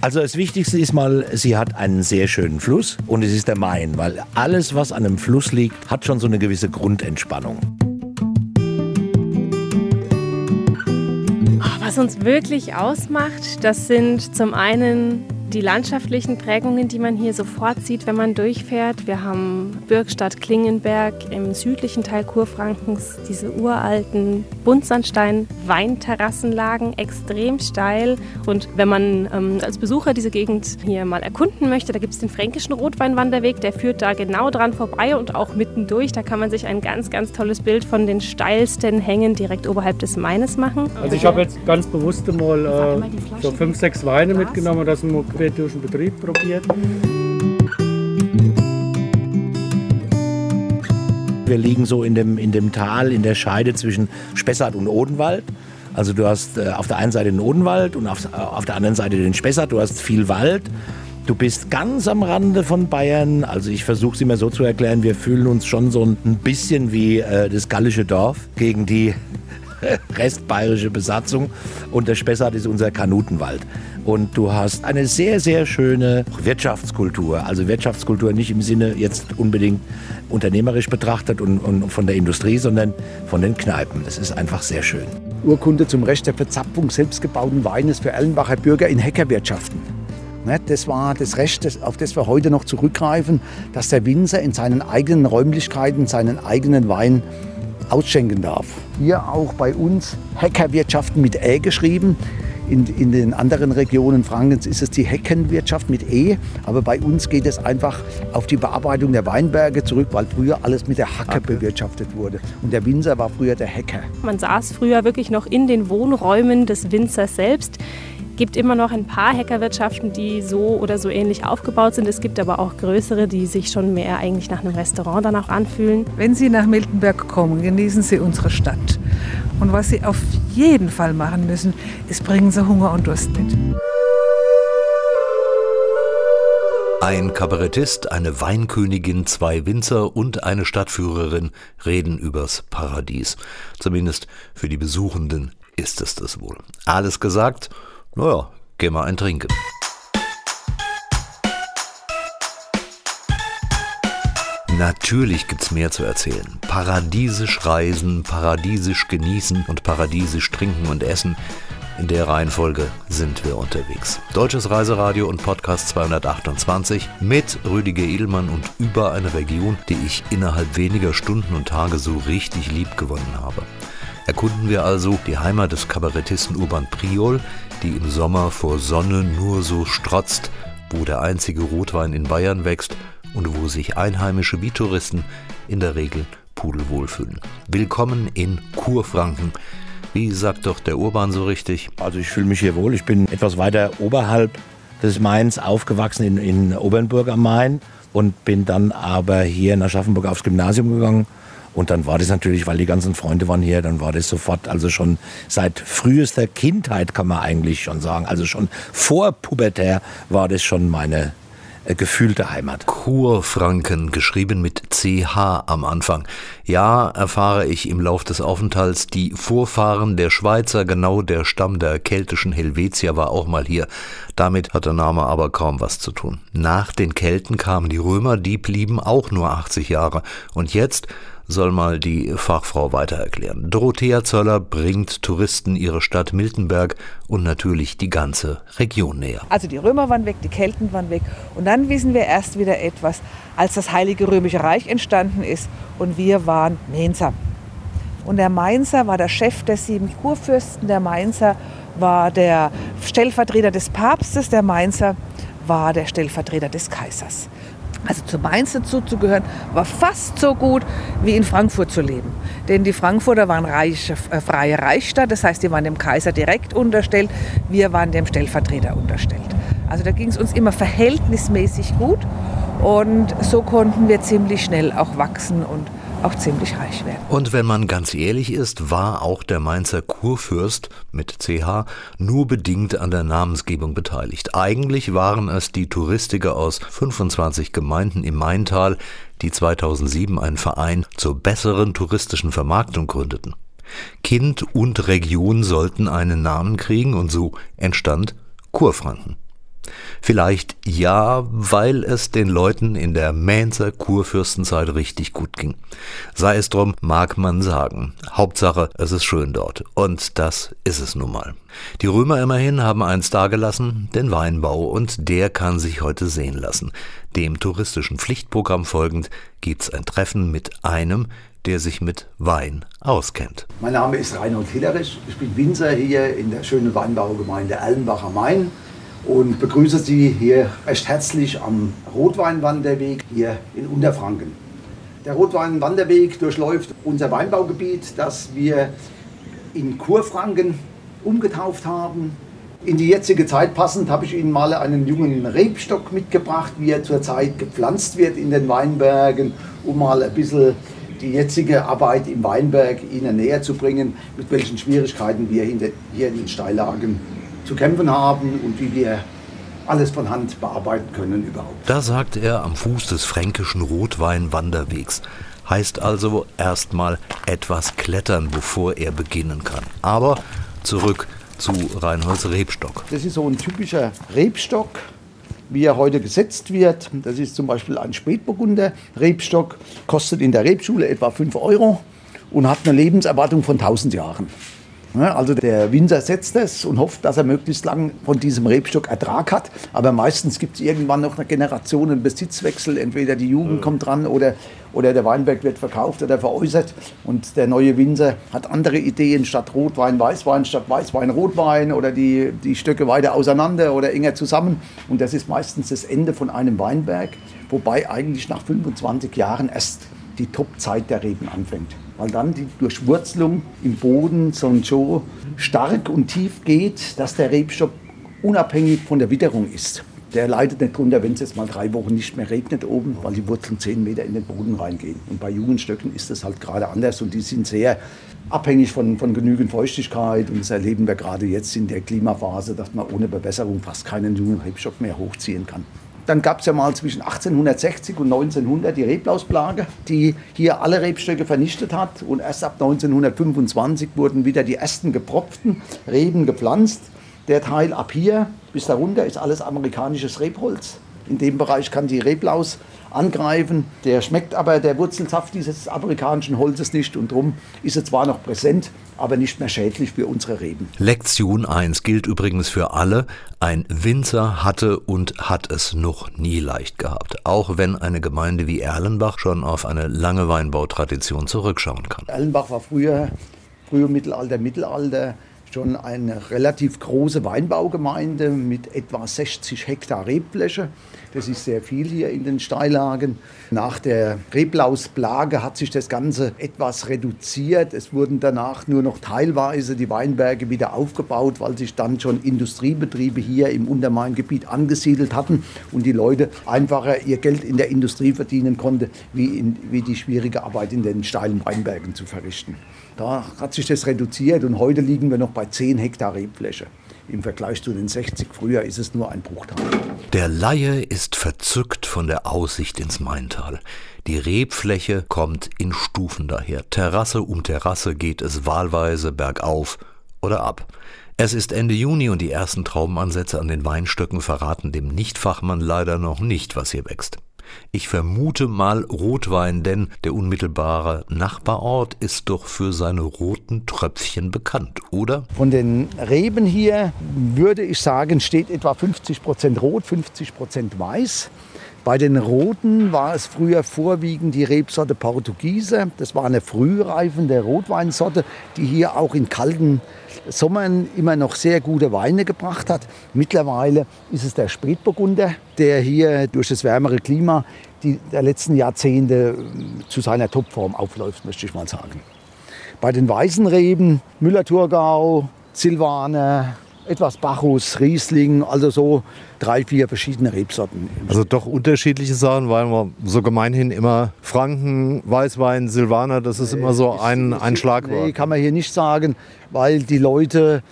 Also das Wichtigste ist mal, sie hat einen sehr schönen Fluss und es ist der Main, weil alles, was an einem Fluss liegt, hat schon so eine gewisse Grundentspannung. Was uns wirklich ausmacht, das sind zum einen die landschaftlichen Prägungen, die man hier sofort sieht, wenn man durchfährt. Wir haben Bürgstadt Klingenberg im südlichen Teil Kurfrankens, diese uralten Buntsandstein-Weinterrassenlagen, extrem steil. Und wenn man ähm, als Besucher diese Gegend hier mal erkunden möchte, da gibt es den fränkischen Rotweinwanderweg, der führt da genau dran vorbei und auch mittendurch. Da kann man sich ein ganz, ganz tolles Bild von den steilsten Hängen direkt oberhalb des Maines machen. Also ich habe jetzt ganz bewusst mal, äh, so fünf, sechs Weine mitgenommen, dass man quer durch den Betrieb probiert. Wir liegen so in dem, in dem Tal, in der Scheide zwischen Spessart und Odenwald. Also du hast äh, auf der einen Seite den Odenwald und auf, auf der anderen Seite den Spessart. Du hast viel Wald. Du bist ganz am Rande von Bayern. Also ich versuche es immer so zu erklären, wir fühlen uns schon so ein bisschen wie äh, das gallische Dorf gegen die restbayerische Besatzung. Und der Spessart ist unser Kanutenwald. Und du hast eine sehr, sehr schöne Wirtschaftskultur. Also Wirtschaftskultur nicht im Sinne jetzt unbedingt unternehmerisch betrachtet und, und von der Industrie, sondern von den Kneipen. Das ist einfach sehr schön. Urkunde zum Recht der Verzapfung selbstgebauten Weines für Erlenbacher Bürger in Heckerwirtschaften. Ne, das war das Recht, auf das wir heute noch zurückgreifen, dass der Winzer in seinen eigenen Räumlichkeiten seinen eigenen Wein ausschenken darf. Hier auch bei uns Heckerwirtschaften mit Ä geschrieben. In, in, den anderen Regionen Frankens ist es die Heckenwirtschaft mit E, aber bei uns geht es einfach auf die Bearbeitung der Weinberge zurück, weil früher alles mit der Hacke bewirtschaftet wurde. Und der Winzer war früher der Hecker. Man saß früher wirklich noch in den Wohnräumen des Winzers selbst gibt immer noch ein paar Hackerwirtschaften, die so oder so ähnlich aufgebaut sind. Es gibt aber auch größere, die sich schon mehr eigentlich nach einem Restaurant dann auch anfühlen. Wenn Sie nach Miltenberg kommen, genießen Sie unsere Stadt. Und was Sie auf jeden Fall machen müssen, ist bringen Sie Hunger und Durst mit. Ein Kabarettist, eine Weinkönigin, zwei Winzer und eine Stadtführerin reden übers Paradies. Zumindest für die Besuchenden ist es das wohl. Alles gesagt naja, geh mal ein Trinken. Natürlich gibt's mehr zu erzählen. Paradiesisch reisen, paradiesisch genießen und paradiesisch trinken und essen. In der Reihenfolge sind wir unterwegs. Deutsches Reiseradio und Podcast 228 mit Rüdiger Edelmann und über eine Region, die ich innerhalb weniger Stunden und Tage so richtig lieb gewonnen habe. Erkunden wir also die Heimat des Kabarettisten Urban Priol, die im Sommer vor Sonne nur so strotzt, wo der einzige Rotwein in Bayern wächst und wo sich Einheimische wie Touristen in der Regel pudelwohl fühlen. Willkommen in Kurfranken. Wie sagt doch der Urban so richtig? Also ich fühle mich hier wohl. Ich bin etwas weiter oberhalb des Mains aufgewachsen in, in Obernburg am Main und bin dann aber hier nach Aschaffenburg aufs Gymnasium gegangen und dann war das natürlich, weil die ganzen Freunde waren hier, dann war das sofort, also schon seit frühester Kindheit kann man eigentlich schon sagen, also schon vor pubertär war das schon meine gefühlte Heimat. Kurfranken, geschrieben mit CH am Anfang. Ja, erfahre ich im Lauf des Aufenthalts, die Vorfahren der Schweizer, genau der Stamm der keltischen Helvetier war auch mal hier. Damit hat der Name aber kaum was zu tun. Nach den Kelten kamen die Römer, die blieben auch nur 80 Jahre. Und jetzt soll mal die Fachfrau weiter erklären. Dorothea Zöller bringt Touristen ihre Stadt Miltenberg und natürlich die ganze Region näher. Also die Römer waren weg, die Kelten waren weg und dann wissen wir erst wieder etwas, als das Heilige Römische Reich entstanden ist und wir waren Mainzer. Und der Mainzer war der Chef der sieben Kurfürsten, der Mainzer war der Stellvertreter des Papstes, der Mainzer war der Stellvertreter des Kaisers. Also zu Mainz dazuzugehören, war fast so gut wie in Frankfurt zu leben. Denn die Frankfurter waren reiche, äh, freie Reichsstadt, das heißt, die waren dem Kaiser direkt unterstellt, wir waren dem Stellvertreter unterstellt. Also da ging es uns immer verhältnismäßig gut und so konnten wir ziemlich schnell auch wachsen und auch ziemlich reich werden. Und wenn man ganz ehrlich ist, war auch der Mainzer Kurfürst mit CH nur bedingt an der Namensgebung beteiligt. Eigentlich waren es die Touristiker aus 25 Gemeinden im Maintal, die 2007 einen Verein zur besseren touristischen Vermarktung gründeten. Kind und Region sollten einen Namen kriegen und so entstand Kurfranken. Vielleicht ja, weil es den Leuten in der Mainzer Kurfürstenzeit richtig gut ging. Sei es drum, mag man sagen. Hauptsache, es ist schön dort. Und das ist es nun mal. Die Römer immerhin haben eins dagelassen, den Weinbau, und der kann sich heute sehen lassen. Dem touristischen Pflichtprogramm folgend gibt's ein Treffen mit einem, der sich mit Wein auskennt. Mein Name ist Reinhold Hillerich. Ich bin Winzer hier in der schönen Weinbaugemeinde Erlenbach am Main und begrüße Sie hier recht herzlich am Rotweinwanderweg hier in Unterfranken. Der Rotweinwanderweg durchläuft unser Weinbaugebiet, das wir in Kurfranken umgetauft haben. In die jetzige Zeit passend habe ich Ihnen mal einen jungen Rebstock mitgebracht, wie er zurzeit gepflanzt wird in den Weinbergen, um mal ein bisschen die jetzige Arbeit im Weinberg Ihnen näher zu bringen, mit welchen Schwierigkeiten wir hier in den Steillagen zu kämpfen haben und wie wir alles von Hand bearbeiten können überhaupt. Da sagt er am Fuß des fränkischen Rotweinwanderwegs. Heißt also erstmal etwas klettern, bevor er beginnen kann. Aber zurück zu Reinholds Rebstock. Das ist so ein typischer Rebstock, wie er heute gesetzt wird. Das ist zum Beispiel ein Spätburgunder Rebstock, kostet in der Rebschule etwa 5 Euro und hat eine Lebenserwartung von 1000 Jahren. Also der Winzer setzt es und hofft, dass er möglichst lang von diesem Rebstock Ertrag hat. Aber meistens gibt es irgendwann noch eine Generation, einen Besitzwechsel. Entweder die Jugend kommt dran oder, oder der Weinberg wird verkauft oder veräußert. Und der neue Winzer hat andere Ideen statt Rotwein, Weißwein, statt Weißwein, Rotwein oder die, die Stöcke weiter auseinander oder enger zusammen. Und das ist meistens das Ende von einem Weinberg, wobei eigentlich nach 25 Jahren erst die Topzeit der Reben anfängt weil dann die Durchwurzelung im Boden so stark und tief geht, dass der Rebstock unabhängig von der Witterung ist. Der leidet nicht drunter, wenn es jetzt mal drei Wochen nicht mehr regnet oben, weil die Wurzeln zehn Meter in den Boden reingehen. Und bei jungen Stöcken ist das halt gerade anders und die sind sehr abhängig von, von genügend Feuchtigkeit. Und das erleben wir gerade jetzt in der Klimaphase, dass man ohne Bewässerung fast keinen jungen Rebstock mehr hochziehen kann. Dann gab es ja mal zwischen 1860 und 1900 die Reblausplage, die hier alle Rebstöcke vernichtet hat. Und erst ab 1925 wurden wieder die ersten gepropften Reben gepflanzt. Der Teil ab hier bis darunter ist alles amerikanisches Rebholz. In dem Bereich kann die Reblaus angreifen. Der schmeckt aber der Wurzelsaft dieses amerikanischen Holzes nicht und darum ist er zwar noch präsent, aber nicht mehr schädlich für unsere Reben. Lektion 1 gilt übrigens für alle. Ein Winzer hatte und hat es noch nie leicht gehabt, auch wenn eine Gemeinde wie Erlenbach schon auf eine lange Weinbautradition zurückschauen kann. Erlenbach war früher, früher Mittelalter, Mittelalter schon eine relativ große Weinbaugemeinde mit etwa 60 Hektar Rebfläche. Das ist sehr viel hier in den Steillagen. Nach der Reblausplage hat sich das Ganze etwas reduziert. Es wurden danach nur noch teilweise die Weinberge wieder aufgebaut, weil sich dann schon Industriebetriebe hier im Untermaingebiet angesiedelt hatten und die Leute einfacher ihr Geld in der Industrie verdienen konnten, wie, in, wie die schwierige Arbeit in den steilen Weinbergen zu verrichten. Da hat sich das reduziert und heute liegen wir noch bei 10 Hektar Rebfläche. Im Vergleich zu den 60 früher ist es nur ein Bruchteil. Der Laie ist verzückt von der Aussicht ins Maintal. Die Rebfläche kommt in Stufen daher. Terrasse um Terrasse geht es wahlweise bergauf oder ab. Es ist Ende Juni und die ersten Traubenansätze an den Weinstöcken verraten dem Nichtfachmann leider noch nicht, was hier wächst. Ich vermute mal Rotwein, denn der unmittelbare Nachbarort ist doch für seine roten Tröpfchen bekannt, oder? Von den Reben hier würde ich sagen, steht etwa 50 Prozent rot, 50 Prozent weiß. Bei den Roten war es früher vorwiegend die Rebsorte Portugiese. Das war eine frühreifende Rotweinsorte, die hier auch in kalten Sommern immer noch sehr gute Weine gebracht hat. Mittlerweile ist es der Spätburgunder, der hier durch das wärmere Klima die, der letzten Jahrzehnte äh, zu seiner Topform aufläuft, möchte ich mal sagen. Bei den weißen Reben Müller-Thurgau, Silvaner, etwas Bacchus, Riesling, also so drei, vier verschiedene Rebsorten. Also doch unterschiedliche Sachen, weil man so gemeinhin immer Franken, Weißwein, Silvaner, das ist immer so ein, ein Schlagwort. Nee, kann man hier nicht sagen, weil die Leute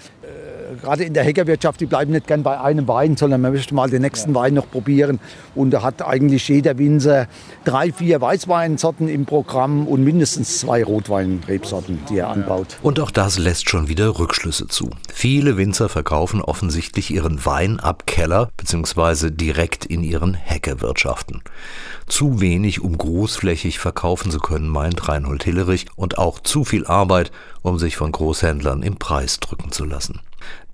gerade in der Heckerwirtschaft, die bleiben nicht gern bei einem Wein, sondern man möchte mal den nächsten ja. Wein noch probieren. Und da hat eigentlich jeder Winzer drei, vier Weißweinsorten im Programm und mindestens zwei Rotweinrebsorten, die er anbaut. Und auch das lässt schon wieder Rückschlüsse zu. Viele Winzer verkaufen offensichtlich ihren Wein ab Keller bzw. direkt in ihren Heckerwirtschaften. Zu wenig, um großflächig verkaufen zu können, meint Reinhold Hillerich, und auch zu viel Arbeit, um sich von Großhändlern im Preis drücken zu lassen.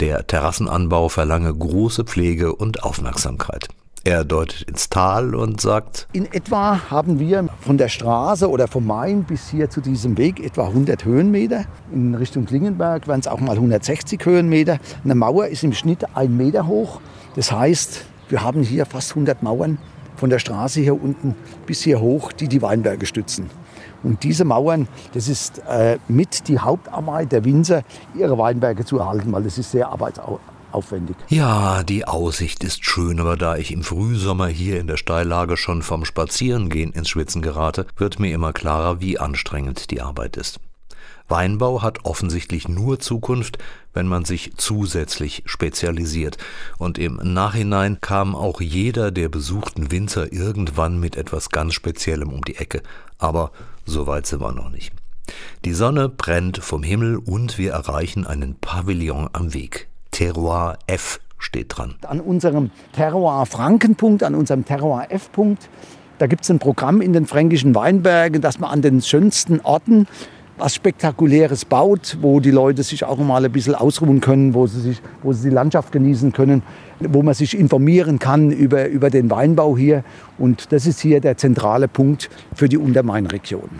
Der Terrassenanbau verlange große Pflege und Aufmerksamkeit. Er deutet ins Tal und sagt, in etwa haben wir von der Straße oder vom Main bis hier zu diesem Weg etwa 100 Höhenmeter. In Richtung Klingenberg werden es auch mal 160 Höhenmeter. Eine Mauer ist im Schnitt ein Meter hoch. Das heißt, wir haben hier fast 100 Mauern von der Straße hier unten bis hier hoch, die die Weinberge stützen. Und diese Mauern, das ist äh, mit die Hauptarbeit der Winzer, ihre Weinberge zu erhalten, weil das ist sehr arbeitsaufwendig. Ja, die Aussicht ist schön, aber da ich im Frühsommer hier in der Steillage schon vom Spazierengehen ins Schwitzen gerate, wird mir immer klarer, wie anstrengend die Arbeit ist. Weinbau hat offensichtlich nur Zukunft, wenn man sich zusätzlich spezialisiert. Und im Nachhinein kam auch jeder der besuchten Winzer irgendwann mit etwas ganz Speziellem um die Ecke. Aber so weit sind wir noch nicht. Die Sonne brennt vom Himmel und wir erreichen einen Pavillon am Weg. Terroir F steht dran. An unserem Terroir Frankenpunkt, an unserem Terroir F-Punkt, da gibt es ein Programm in den fränkischen Weinbergen, dass man an den schönsten Orten was Spektakuläres baut, wo die Leute sich auch mal ein bisschen ausruhen können, wo sie, sich, wo sie die Landschaft genießen können, wo man sich informieren kann über, über den Weinbau hier. Und das ist hier der zentrale Punkt für die Untermain-Region.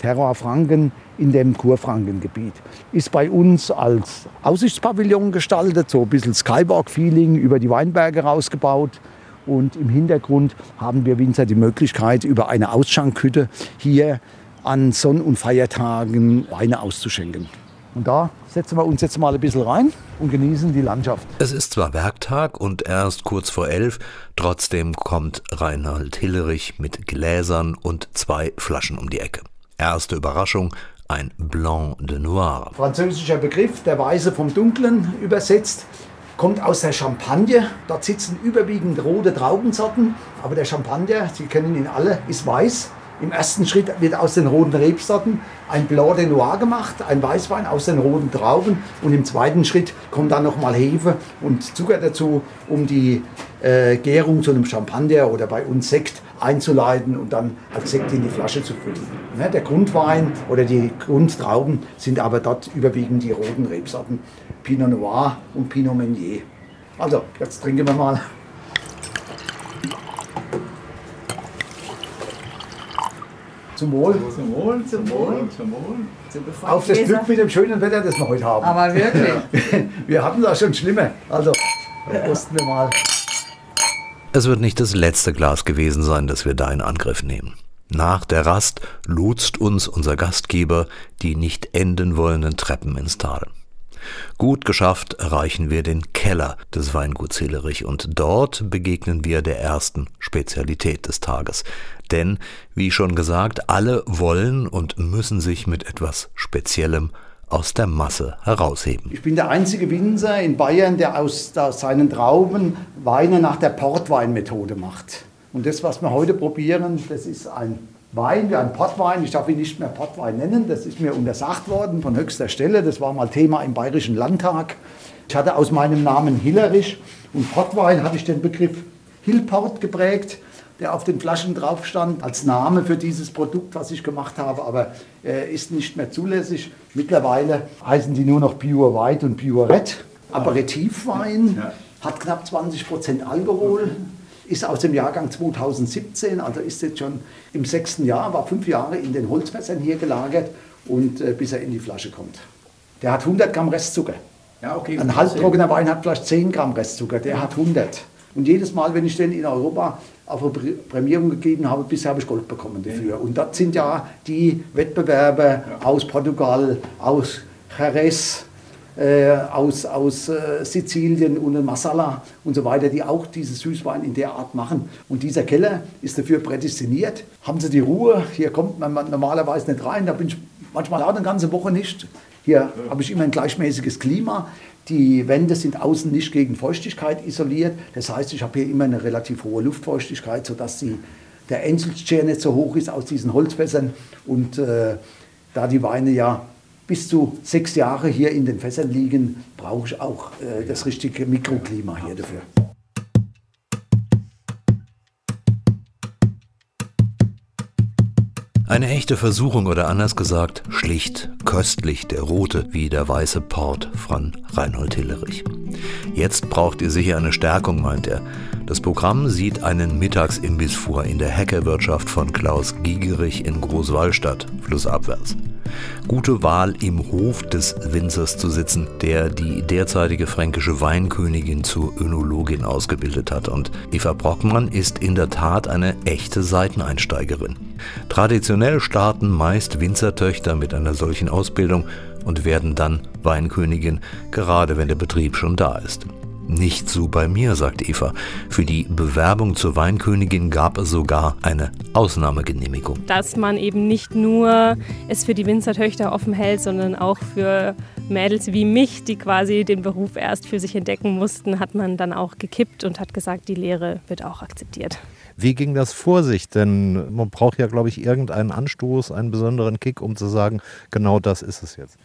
Terror Franken in dem Kurfrankengebiet. Ist bei uns als Aussichtspavillon gestaltet, so ein bisschen Skywalk-Feeling über die Weinberge rausgebaut. Und im Hintergrund haben wir Winzer die Möglichkeit, über eine Ausschankhütte hier an Sonn- und Feiertagen Weine auszuschenken. Und da setzen wir uns jetzt mal ein bisschen rein und genießen die Landschaft. Es ist zwar Werktag und erst kurz vor elf, trotzdem kommt Reinhard Hillerich mit Gläsern und zwei Flaschen um die Ecke. Erste Überraschung, ein Blanc de Noir. Französischer Begriff, der Weiße vom Dunklen übersetzt, kommt aus der Champagne. Dort sitzen überwiegend rote Traubensorten, aber der Champagner, Sie kennen ihn alle, ist weiß. Im ersten Schritt wird aus den roten Rebsorten ein Blanc de Noir gemacht, ein Weißwein aus den roten Trauben. Und im zweiten Schritt kommt dann nochmal Hefe und Zucker dazu, um die äh, Gärung zu einem Champagner oder bei uns Sekt einzuleiten und dann als Sekt in die Flasche zu füllen. Ne, der Grundwein oder die Grundtrauben sind aber dort überwiegend die roten Rebsorten Pinot Noir und Pinot Meunier. Also, jetzt trinken wir mal. Zum Wohl. Zum Wohl, zum Wohl, zum Wohl. Auf das Glück mit dem schönen Wetter, das wir heute haben. Aber wirklich. Wir hatten da schon schlimme. Also, prosten wir mal. Es wird nicht das letzte Glas gewesen sein, das wir da in Angriff nehmen. Nach der Rast lotst uns unser Gastgeber die nicht enden wollenden Treppen ins Tal. Gut geschafft erreichen wir den Keller des Weinguts Hillerich und dort begegnen wir der ersten Spezialität des Tages. Denn, wie schon gesagt, alle wollen und müssen sich mit etwas Speziellem aus der Masse herausheben. Ich bin der einzige Winzer in Bayern, der aus, seinen Trauben Weine nach der Portweinmethode macht. Und das, was wir heute probieren, das ist ein Wein ein Portwein. Ich darf ihn nicht mehr Portwein nennen. Das ist mir untersagt worden von höchster Stelle. Das war mal Thema im Bayerischen Landtag. Ich hatte aus meinem Namen Hillerich und Portwein hatte ich den Begriff Hillport geprägt, der auf den Flaschen drauf stand als Name für dieses Produkt, was ich gemacht habe, aber äh, ist nicht mehr zulässig. Mittlerweile heißen die nur noch Pure White und Pure Red. Aperitivwein, ja. hat knapp 20 Prozent Alkohol. Okay ist aus dem Jahrgang 2017, also ist jetzt schon im sechsten Jahr, war fünf Jahre in den Holzfässern hier gelagert und äh, bis er in die Flasche kommt. Der hat 100 Gramm Restzucker. Ja, okay, Ein halbtrockener Wein hat vielleicht 10 Gramm Restzucker, der hat 100. Und jedes Mal, wenn ich den in Europa auf eine Prämierung gegeben habe, bisher habe ich Gold bekommen dafür. Und das sind ja die Wettbewerber ja. aus Portugal, aus Jerez, äh, aus, aus äh, Sizilien und Masala und so weiter, die auch diese Süßwein in der Art machen. Und dieser Keller ist dafür prädestiniert. Haben Sie die Ruhe, hier kommt man normalerweise nicht rein, da bin ich manchmal auch eine ganze Woche nicht. Hier habe ich immer ein gleichmäßiges Klima. Die Wände sind außen nicht gegen Feuchtigkeit isoliert. Das heißt, ich habe hier immer eine relativ hohe Luftfeuchtigkeit, sodass die, der Enzelschere nicht so hoch ist aus diesen Holzfässern. Und äh, da die Weine ja bis zu sechs Jahre hier in den Fässern liegen, brauche ich auch äh, das richtige Mikroklima hier dafür. Eine echte Versuchung oder anders gesagt, schlicht, köstlich der rote wie der weiße Port von Reinhold Hillerich. Jetzt braucht ihr sicher eine Stärkung, meint er. Das Programm sieht einen Mittagsimbiss vor in der Hackerwirtschaft von Klaus Giegerich in Großwallstadt, flussabwärts. Gute Wahl im Hof des Winzers zu sitzen, der die derzeitige fränkische Weinkönigin zur Önologin ausgebildet hat. Und Eva Brockmann ist in der Tat eine echte Seiteneinsteigerin. Traditionell starten meist Winzertöchter mit einer solchen Ausbildung und werden dann Weinkönigin, gerade wenn der Betrieb schon da ist. Nicht so bei mir, sagt Eva. Für die Bewerbung zur Weinkönigin gab es sogar eine Ausnahmegenehmigung. Dass man eben nicht nur es für die Winzertöchter offen hält, sondern auch für Mädels wie mich, die quasi den Beruf erst für sich entdecken mussten, hat man dann auch gekippt und hat gesagt, die Lehre wird auch akzeptiert. Wie ging das vor sich? Denn man braucht ja, glaube ich, irgendeinen Anstoß, einen besonderen Kick, um zu sagen, genau das ist es jetzt.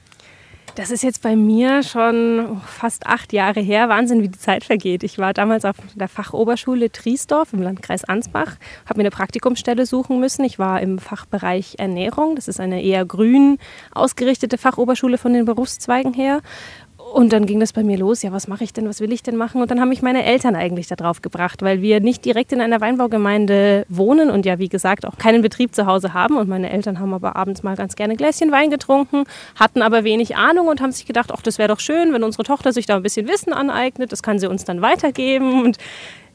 Das ist jetzt bei mir schon fast acht Jahre her. Wahnsinn, wie die Zeit vergeht. Ich war damals auf der Fachoberschule Triesdorf im Landkreis Ansbach, habe mir eine Praktikumsstelle suchen müssen. Ich war im Fachbereich Ernährung. Das ist eine eher grün ausgerichtete Fachoberschule von den Berufszweigen her. Und dann ging das bei mir los, ja, was mache ich denn, was will ich denn machen? Und dann haben mich meine Eltern eigentlich darauf gebracht, weil wir nicht direkt in einer Weinbaugemeinde wohnen und ja, wie gesagt, auch keinen Betrieb zu Hause haben. Und meine Eltern haben aber abends mal ganz gerne ein Gläschen Wein getrunken, hatten aber wenig Ahnung und haben sich gedacht, ach, das wäre doch schön, wenn unsere Tochter sich da ein bisschen Wissen aneignet, das kann sie uns dann weitergeben. Und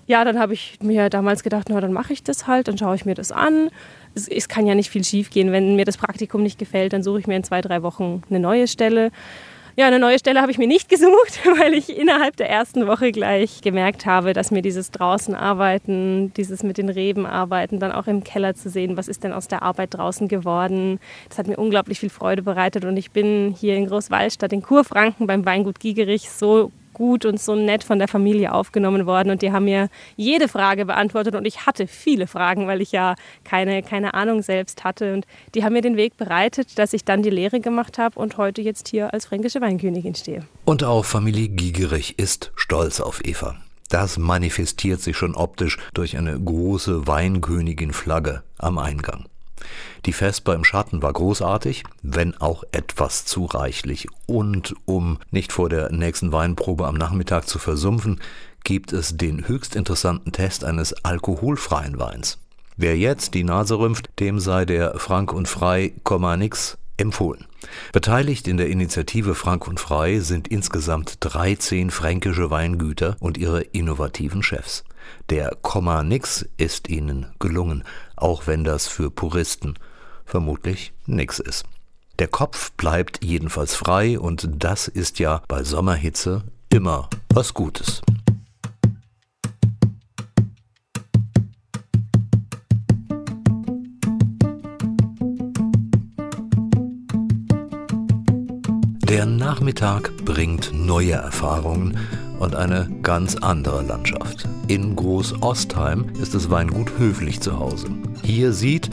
ja, dann habe ich mir damals gedacht, na, dann mache ich das halt, dann schaue ich mir das an. Es, es kann ja nicht viel schief gehen. Wenn mir das Praktikum nicht gefällt, dann suche ich mir in zwei, drei Wochen eine neue Stelle. Ja, eine neue Stelle habe ich mir nicht gesucht, weil ich innerhalb der ersten Woche gleich gemerkt habe, dass mir dieses draußen arbeiten, dieses mit den Reben arbeiten, dann auch im Keller zu sehen, was ist denn aus der Arbeit draußen geworden, das hat mir unglaublich viel Freude bereitet und ich bin hier in Großwallstadt in Kurfranken beim Weingut Giegerich so gut und so nett von der Familie aufgenommen worden und die haben mir jede Frage beantwortet und ich hatte viele Fragen, weil ich ja keine, keine Ahnung selbst hatte und die haben mir den Weg bereitet, dass ich dann die Lehre gemacht habe und heute jetzt hier als fränkische Weinkönigin stehe. Und auch Familie Giegerich ist stolz auf Eva. Das manifestiert sich schon optisch durch eine große Weinkönigin-Flagge am Eingang. Die Vesper im Schatten war großartig, wenn auch etwas zu reichlich. Und um nicht vor der nächsten Weinprobe am Nachmittag zu versumpfen, gibt es den höchst interessanten Test eines alkoholfreien Weins. Wer jetzt die Nase rümpft, dem sei der Frank und Frei, nix empfohlen. Beteiligt in der Initiative Frank und Frei sind insgesamt 13 fränkische Weingüter und ihre innovativen Chefs. Der Komma nix ist ihnen gelungen, auch wenn das für Puristen vermutlich nix ist. Der Kopf bleibt jedenfalls frei und das ist ja bei Sommerhitze immer was Gutes. Der Nachmittag bringt neue Erfahrungen und eine ganz andere Landschaft. In Groß-Ostheim ist das Weingut Höflich zu Hause. Hier sieht,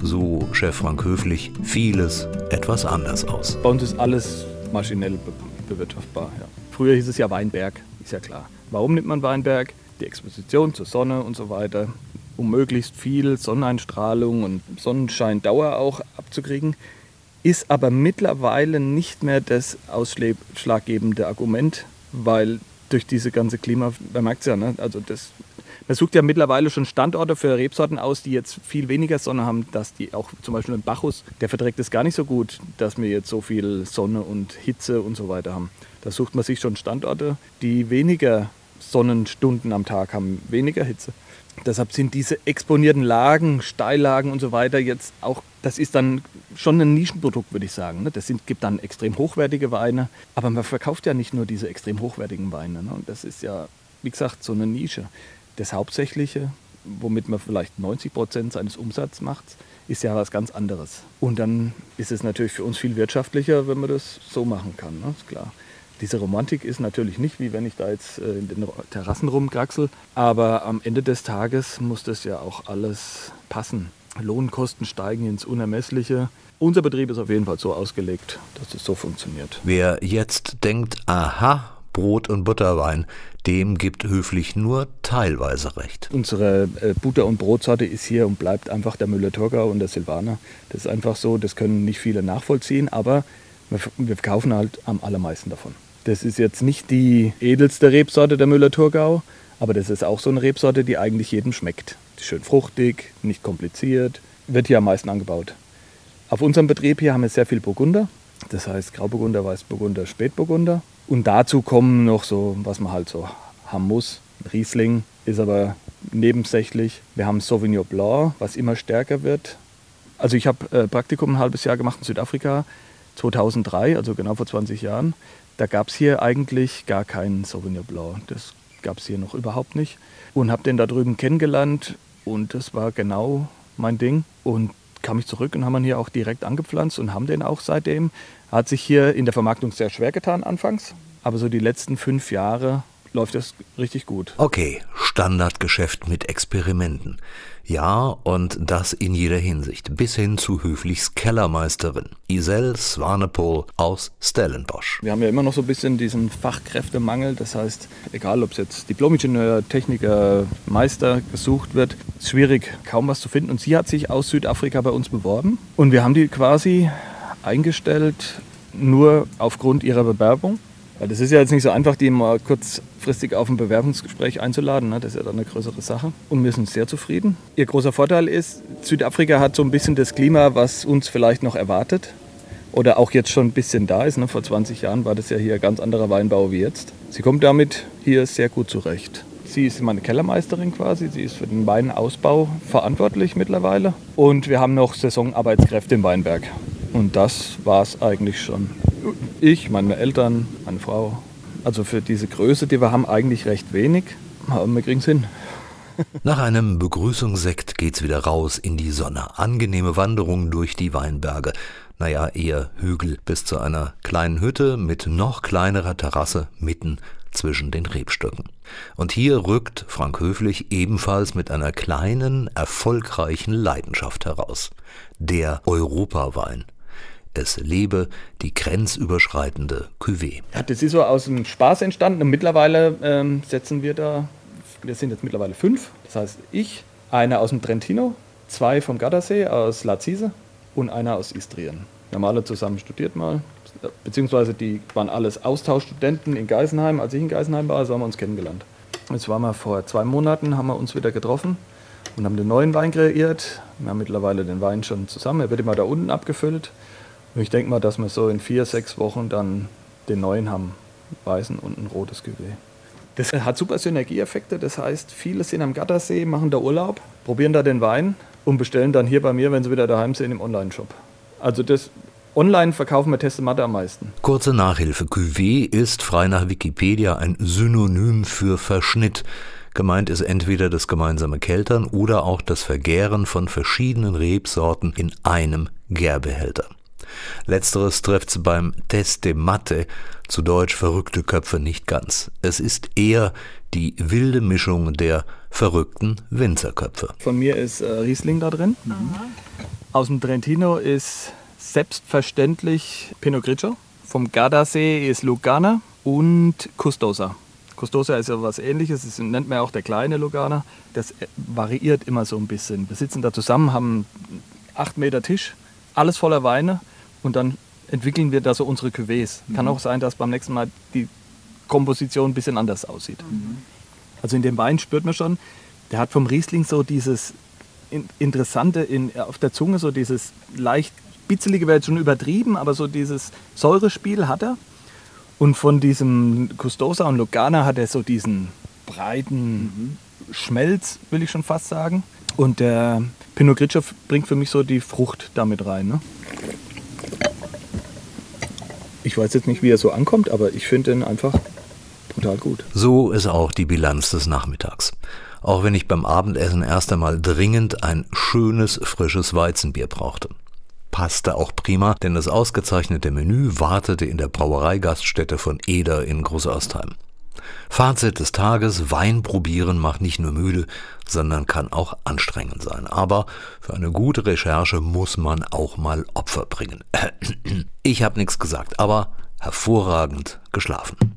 so Chef Frank Höflich, vieles etwas anders aus. Bei uns ist alles maschinell be bewirtschaftbar. Ja. Früher hieß es ja Weinberg, ist ja klar. Warum nimmt man Weinberg? Die Exposition zur Sonne und so weiter, um möglichst viel Sonneneinstrahlung und Sonnenscheindauer auch abzukriegen ist aber mittlerweile nicht mehr das ausschlaggebende Argument, weil durch diese ganze Klima, man merkt es ja, ne? also das, man sucht ja mittlerweile schon Standorte für Rebsorten aus, die jetzt viel weniger Sonne haben, dass die auch zum Beispiel ein Bacchus, der verträgt es gar nicht so gut, dass wir jetzt so viel Sonne und Hitze und so weiter haben. Da sucht man sich schon Standorte, die weniger Sonnenstunden am Tag haben, weniger Hitze. Deshalb sind diese exponierten Lagen, Steillagen und so weiter jetzt auch, das ist dann schon ein Nischenprodukt, würde ich sagen. Ne? Das sind, gibt dann extrem hochwertige Weine, aber man verkauft ja nicht nur diese extrem hochwertigen Weine. Ne? Und das ist ja, wie gesagt, so eine Nische. Das Hauptsächliche, womit man vielleicht 90 Prozent seines Umsatzes macht, ist ja was ganz anderes. Und dann ist es natürlich für uns viel wirtschaftlicher, wenn man das so machen kann, ne? ist klar. Diese Romantik ist natürlich nicht, wie wenn ich da jetzt äh, in den Terrassen rumkraxel, aber am Ende des Tages muss das ja auch alles passen. Lohnkosten steigen ins Unermessliche. Unser Betrieb ist auf jeden Fall so ausgelegt, dass es so funktioniert. Wer jetzt denkt, aha, Brot und Butterwein, dem gibt höflich nur teilweise recht. Unsere äh, Butter- und Brotsorte ist hier und bleibt einfach der Müller-Thurgau und der Silvaner. Das ist einfach so, das können nicht viele nachvollziehen, aber wir verkaufen halt am allermeisten davon. Das ist jetzt nicht die edelste Rebsorte der Müller-Thurgau, aber das ist auch so eine Rebsorte, die eigentlich jedem schmeckt. Schön fruchtig, nicht kompliziert, wird hier am meisten angebaut. Auf unserem Betrieb hier haben wir sehr viel Burgunder, das heißt Grauburgunder, Weißburgunder, Spätburgunder. Und dazu kommen noch so, was man halt so haben muss. Riesling ist aber nebensächlich. Wir haben Sauvignon Blanc, was immer stärker wird. Also ich habe äh, Praktikum ein halbes Jahr gemacht in Südafrika, 2003, also genau vor 20 Jahren. Da gab es hier eigentlich gar keinen Sauvignon Blanc. Das gab es hier noch überhaupt nicht. Und habe den da drüben kennengelernt und das war genau mein Ding. Und kam ich zurück und haben ihn hier auch direkt angepflanzt und haben den auch seitdem. Hat sich hier in der Vermarktung sehr schwer getan anfangs, aber so die letzten fünf Jahre läuft das richtig gut. Okay, Standardgeschäft mit Experimenten. Ja, und das in jeder Hinsicht, bis hin zu Höflichs Kellermeisterin, Isel Swanepoel aus Stellenbosch. Wir haben ja immer noch so ein bisschen diesen Fachkräftemangel, das heißt, egal ob es jetzt Diplomingenieur, Techniker, Meister gesucht wird, ist schwierig, kaum was zu finden. Und sie hat sich aus Südafrika bei uns beworben und wir haben die quasi eingestellt nur aufgrund ihrer Bewerbung. Weil das ist ja jetzt nicht so einfach, die mal kurzfristig auf ein Bewerbungsgespräch einzuladen. Ne? Das ist ja dann eine größere Sache. Und wir sind sehr zufrieden. Ihr großer Vorteil ist, Südafrika hat so ein bisschen das Klima, was uns vielleicht noch erwartet. Oder auch jetzt schon ein bisschen da ist. Ne? Vor 20 Jahren war das ja hier ganz anderer Weinbau wie jetzt. Sie kommt damit hier sehr gut zurecht. Sie ist meine Kellermeisterin quasi. Sie ist für den Weinausbau verantwortlich mittlerweile. Und wir haben noch Saisonarbeitskräfte im Weinberg. Und das war es eigentlich schon. Ich, meine Eltern, meine Frau. Also für diese Größe, die wir haben, eigentlich recht wenig. Aber wir kriegen es hin. Nach einem Begrüßungssekt geht's wieder raus in die Sonne. Angenehme Wanderung durch die Weinberge. Naja, eher Hügel bis zu einer kleinen Hütte mit noch kleinerer Terrasse mitten zwischen den Rebstöcken. Und hier rückt Frank Höflich ebenfalls mit einer kleinen, erfolgreichen Leidenschaft heraus. Der Europawein. Es lebe die grenzüberschreitende Cuvée. Ja, das ist so aus dem Spaß entstanden und mittlerweile ähm, setzen wir da, wir sind jetzt mittlerweile fünf, das heißt ich, einer aus dem Trentino, zwei vom Gardasee aus Lazise und einer aus Istrien. Wir haben alle zusammen studiert mal, beziehungsweise die waren alles Austauschstudenten in Geisenheim. Als ich in Geisenheim war, so haben wir uns kennengelernt. Jetzt waren wir vor zwei Monaten, haben wir uns wieder getroffen und haben den neuen Wein kreiert. Wir haben mittlerweile den Wein schon zusammen, er wird immer da unten abgefüllt. Ich denke mal, dass wir so in vier, sechs Wochen dann den neuen haben, weißen und ein rotes Cuvée. Das hat super Synergieeffekte, das heißt, viele sind am Gattersee, machen da Urlaub, probieren da den Wein und bestellen dann hier bei mir, wenn sie wieder daheim sind, im Online-Shop. Also das Online verkaufen wir Testemate am meisten. Kurze Nachhilfe. Cuvée ist frei nach Wikipedia ein Synonym für Verschnitt. Gemeint ist entweder das gemeinsame Keltern oder auch das Vergären von verschiedenen Rebsorten in einem Gärbehälter. Letzteres trifft beim Teste Matte, zu Deutsch verrückte Köpfe, nicht ganz. Es ist eher die wilde Mischung der verrückten Winzerköpfe. Von mir ist äh, Riesling da drin. Mhm. Aus dem Trentino ist selbstverständlich Pinot Grigio. Vom Gardasee ist Lugana und Custosa. Custosa ist ja was ähnliches, das nennt man auch der kleine Lugana. Das variiert immer so ein bisschen. Wir sitzen da zusammen, haben acht Meter Tisch, alles voller Weine und dann entwickeln wir da so unsere Cuvées. Mhm. Kann auch sein, dass beim nächsten Mal die Komposition ein bisschen anders aussieht. Mhm. Also in dem Wein spürt man schon, der hat vom Riesling so dieses Interessante in, auf der Zunge, so dieses leicht bitzelige wäre jetzt schon übertrieben, aber so dieses Säurespiel hat er. Und von diesem Custosa und Lugana hat er so diesen breiten mhm. Schmelz, will ich schon fast sagen. Und der Pinot Grigio bringt für mich so die Frucht damit rein. Ne? Ich weiß jetzt nicht, wie er so ankommt, aber ich finde ihn einfach total gut. So ist auch die Bilanz des Nachmittags. Auch wenn ich beim Abendessen erst einmal dringend ein schönes, frisches Weizenbier brauchte. Passte auch prima, denn das ausgezeichnete Menü wartete in der Brauereigaststätte von Eder in Großostheim. Fazit des Tages, Wein probieren macht nicht nur müde, sondern kann auch anstrengend sein. Aber für eine gute Recherche muss man auch mal Opfer bringen. Ich habe nichts gesagt, aber hervorragend geschlafen.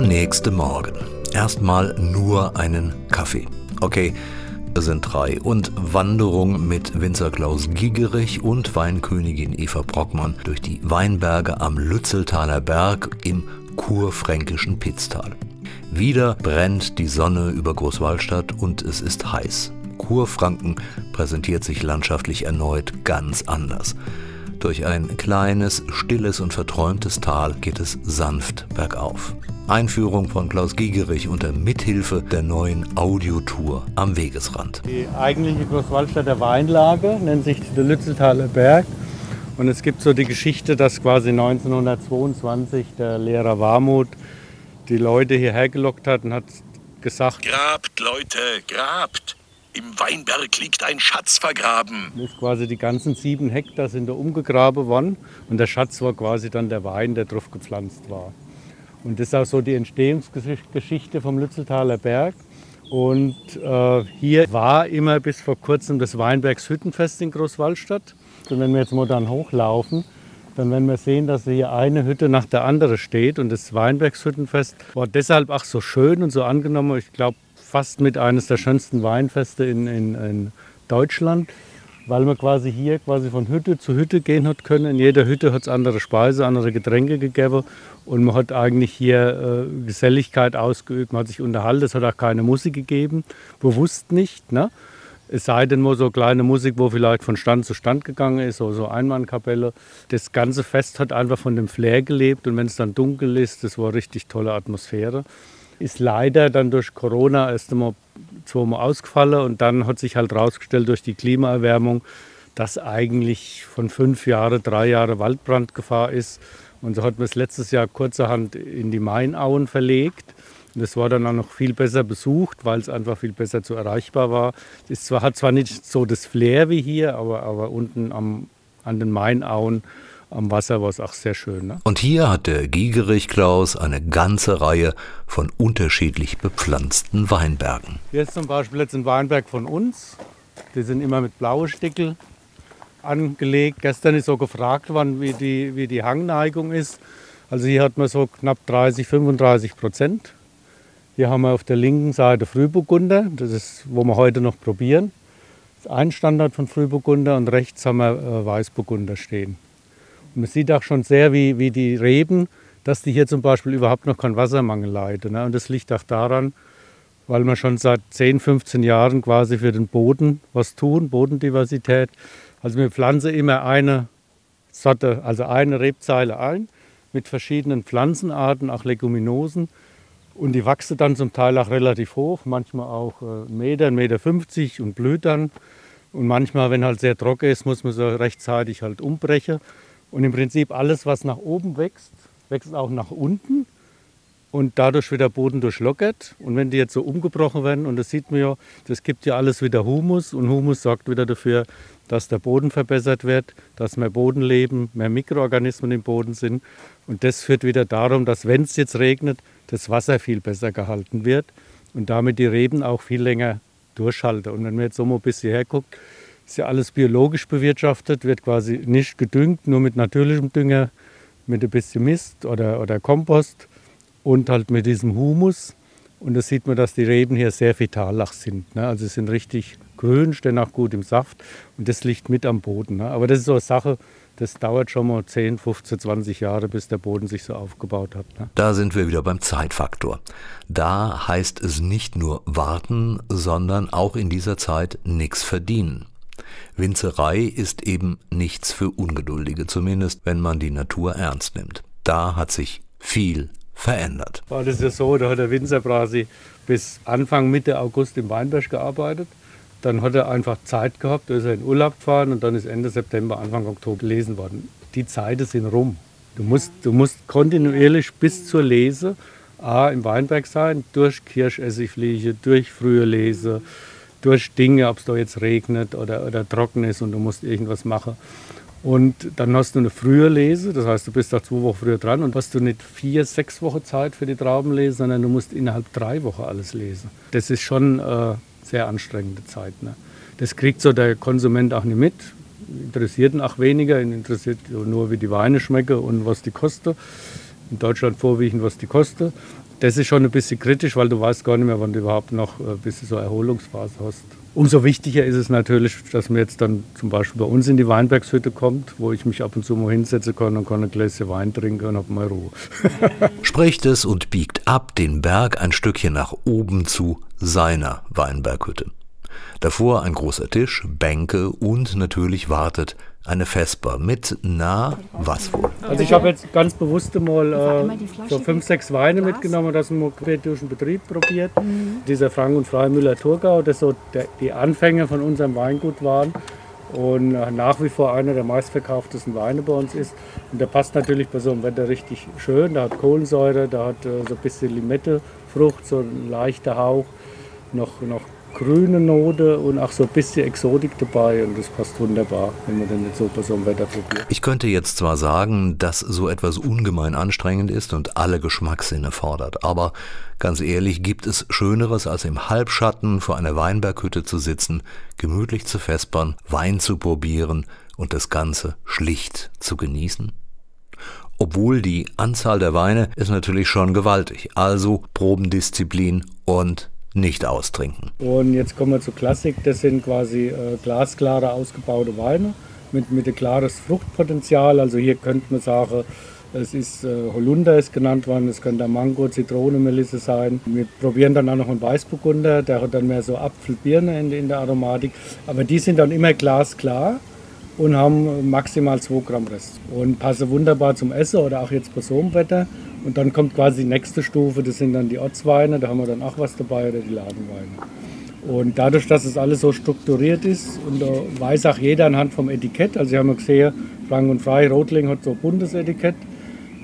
Nächste Morgen. Erstmal nur einen Kaffee. Okay, es sind drei. Und Wanderung mit Winzer Klaus Gigerich und Weinkönigin Eva Brockmann durch die Weinberge am Lützeltaler Berg im kurfränkischen Pitztal. Wieder brennt die Sonne über Großwallstadt und es ist heiß. Kurfranken präsentiert sich landschaftlich erneut ganz anders. Durch ein kleines, stilles und verträumtes Tal geht es sanft bergauf. Einführung von Klaus Giegerich unter Mithilfe der neuen Audiotour am Wegesrand. Die eigentliche Großwaldstätter Weinlage nennt sich der Lützeltaler Berg. Und es gibt so die Geschichte, dass quasi 1922 der Lehrer Warmuth die Leute hierher gelockt hat und hat gesagt, Grabt, Leute, grabt! Im Weinberg liegt ein Schatz vergraben. ist quasi die ganzen sieben Hektar sind da umgegraben worden und der Schatz war quasi dann der Wein, der drauf gepflanzt war. Und das ist auch so die Entstehungsgeschichte vom Lützeltaler Berg. Und äh, hier war immer bis vor kurzem das Weinbergshüttenfest in Großwallstadt. Und wenn wir jetzt dann hochlaufen, dann werden wir sehen, dass hier eine Hütte nach der anderen steht. Und das Weinbergshüttenfest war deshalb auch so schön und so angenommen. Ich glaube, fast mit eines der schönsten Weinfeste in, in, in Deutschland weil man quasi hier quasi von Hütte zu Hütte gehen hat können. In jeder Hütte hat es andere Speise, andere Getränke gegeben und man hat eigentlich hier äh, Geselligkeit ausgeübt, man hat sich unterhalten, es hat auch keine Musik gegeben, bewusst nicht. Ne? Es sei denn nur so kleine Musik, wo vielleicht von Stand zu Stand gegangen ist, so, so Einmannkapelle. Das ganze Fest hat einfach von dem Flair gelebt und wenn es dann dunkel ist, das war richtig tolle Atmosphäre. Ist leider dann durch Corona erst einmal zweimal ausgefallen und dann hat sich halt herausgestellt durch die Klimaerwärmung, dass eigentlich von fünf Jahren drei Jahre Waldbrandgefahr ist. Und so hat man es letztes Jahr kurzerhand in die Mainauen verlegt. Und das war dann auch noch viel besser besucht, weil es einfach viel besser zu erreichbar war. Es zwar, hat zwar nicht so das Flair wie hier, aber, aber unten am, an den Mainauen am Wasser war es auch sehr schön. Ne? Und hier hat der Giegerich Klaus eine ganze Reihe von unterschiedlich bepflanzten Weinbergen. Hier ist zum Beispiel jetzt ein Weinberg von uns. Die sind immer mit blauen Stickel angelegt. Gestern ist so gefragt worden, wie die, wie die Hangneigung ist. Also hier hat man so knapp 30, 35 Prozent. Hier haben wir auf der linken Seite Frühburgunder, das ist, wo wir heute noch probieren. Das ist ein Standard von Frühburgunder und rechts haben wir äh, Weißburgunder stehen. Man sieht auch schon sehr, wie, wie die Reben, dass die hier zum Beispiel überhaupt noch keinen Wassermangel leiden. Ne? Und das liegt auch daran, weil wir schon seit 10, 15 Jahren quasi für den Boden was tun, Bodendiversität. Also wir pflanzen immer eine Sorte, also eine Rebzeile ein mit verschiedenen Pflanzenarten, auch Leguminosen. Und die wachsen dann zum Teil auch relativ hoch, manchmal auch äh, einen Meter, einen Meter 50 und blüht dann. Und manchmal, wenn halt sehr trocken ist, muss man so rechtzeitig halt umbrechen. Und im Prinzip alles, was nach oben wächst, wächst auch nach unten und dadurch wird der Boden durchlockert. Und wenn die jetzt so umgebrochen werden, und das sieht man ja, das gibt ja alles wieder Humus und Humus sorgt wieder dafür, dass der Boden verbessert wird, dass mehr Bodenleben, mehr Mikroorganismen im Boden sind. Und das führt wieder darum, dass wenn es jetzt regnet, das Wasser viel besser gehalten wird und damit die Reben auch viel länger durchhalten. Und wenn man jetzt so mal ein bisschen herguckt, ist ja alles biologisch bewirtschaftet, wird quasi nicht gedüngt, nur mit natürlichem Dünger, mit ein bisschen Mist oder, oder Kompost und halt mit diesem Humus. Und da sieht man, dass die Reben hier sehr vitallach sind. Ne? Also sie sind richtig grün, stehen auch gut im Saft und das liegt mit am Boden. Ne? Aber das ist so eine Sache, das dauert schon mal 10, 15, 20 Jahre, bis der Boden sich so aufgebaut hat. Ne? Da sind wir wieder beim Zeitfaktor. Da heißt es nicht nur warten, sondern auch in dieser Zeit nichts verdienen. Winzerei ist eben nichts für Ungeduldige, zumindest wenn man die Natur ernst nimmt. Da hat sich viel verändert. War das ja so, da hat der Winzer quasi bis Anfang, Mitte August im Weinberg gearbeitet. Dann hat er einfach Zeit gehabt, da ist er in Urlaub gefahren und dann ist Ende September, Anfang Oktober gelesen worden. Die Zeiten sind rum. Du musst, du musst kontinuierlich bis zur Lese A, im Weinberg sein, durch Kirschessigfliege, durch frühe Lese, durch Dinge, ob es da jetzt regnet oder, oder trocken ist und du musst irgendwas machen. Und dann hast du eine frühe Lese, das heißt, du bist da zwei Wochen früher dran und hast du nicht vier, sechs Wochen Zeit für die Traubenlese, sondern du musst innerhalb drei Wochen alles lesen. Das ist schon äh, sehr anstrengende Zeit. Ne? Das kriegt so der Konsument auch nicht mit. Interessiert ihn auch weniger, ihn interessiert nur, wie die Weine schmecken und was die kosten. In Deutschland vorwiegend, was die kosten. Das ist schon ein bisschen kritisch, weil du weißt gar nicht mehr, wann du überhaupt noch ein bisschen so Erholungsphase hast. Umso wichtiger ist es natürlich, dass man jetzt dann zum Beispiel bei uns in die Weinbergshütte kommt, wo ich mich ab und zu mal hinsetzen kann und kann ein Gläschen Wein trinken und habe mal Ruhe. Spricht es und biegt ab den Berg ein Stückchen nach oben zu seiner Weinberghütte. Davor ein großer Tisch, Bänke und natürlich wartet eine Vesper mit, na, was wohl? Also ich habe jetzt ganz bewusst mal äh, so fünf, sechs Weine mitgenommen, das wir quer durch den Betrieb probiert. Mhm. Dieser Frank und Freimüller Thurgau, das so der, die Anfänge von unserem Weingut waren und äh, nach wie vor einer der meistverkauftesten Weine bei uns ist. Und der passt natürlich bei so einem Wetter richtig schön. Der hat Kohlensäure, der hat äh, so ein bisschen Limettefrucht, so ein leichter Hauch, noch, noch grüne Note und auch so ein bisschen Exotik dabei und das passt wunderbar, wenn man dann jetzt so bei so einem Wetter probiert. Ich könnte jetzt zwar sagen, dass so etwas ungemein anstrengend ist und alle Geschmackssinne fordert, aber ganz ehrlich, gibt es Schöneres, als im Halbschatten vor einer Weinberghütte zu sitzen, gemütlich zu vespern, Wein zu probieren und das Ganze schlicht zu genießen? Obwohl die Anzahl der Weine ist natürlich schon gewaltig, also Probendisziplin und nicht austrinken. Und jetzt kommen wir zur Klassik. Das sind quasi äh, glasklare ausgebaute Weine mit, mit ein klares Fruchtpotenzial. Also hier könnte man sagen, es ist äh, Holunder ist genannt worden, es könnte Mango, Zitrone, Melisse sein. Wir probieren dann auch noch einen Weißburgunder, der hat dann mehr so Apfelbirne in, in der Aromatik. Aber die sind dann immer glasklar und haben maximal 2 Gramm Rest. Und passen wunderbar zum Essen oder auch jetzt bei so einem Wetter. Und dann kommt quasi die nächste Stufe, das sind dann die Ortsweine, da haben wir dann auch was dabei oder die Ladenweine. Und dadurch, dass es alles so strukturiert ist und da weiß auch jeder anhand vom Etikett, also wir haben gesehen, Frank und Frei Rotling hat so ein buntes Etikett.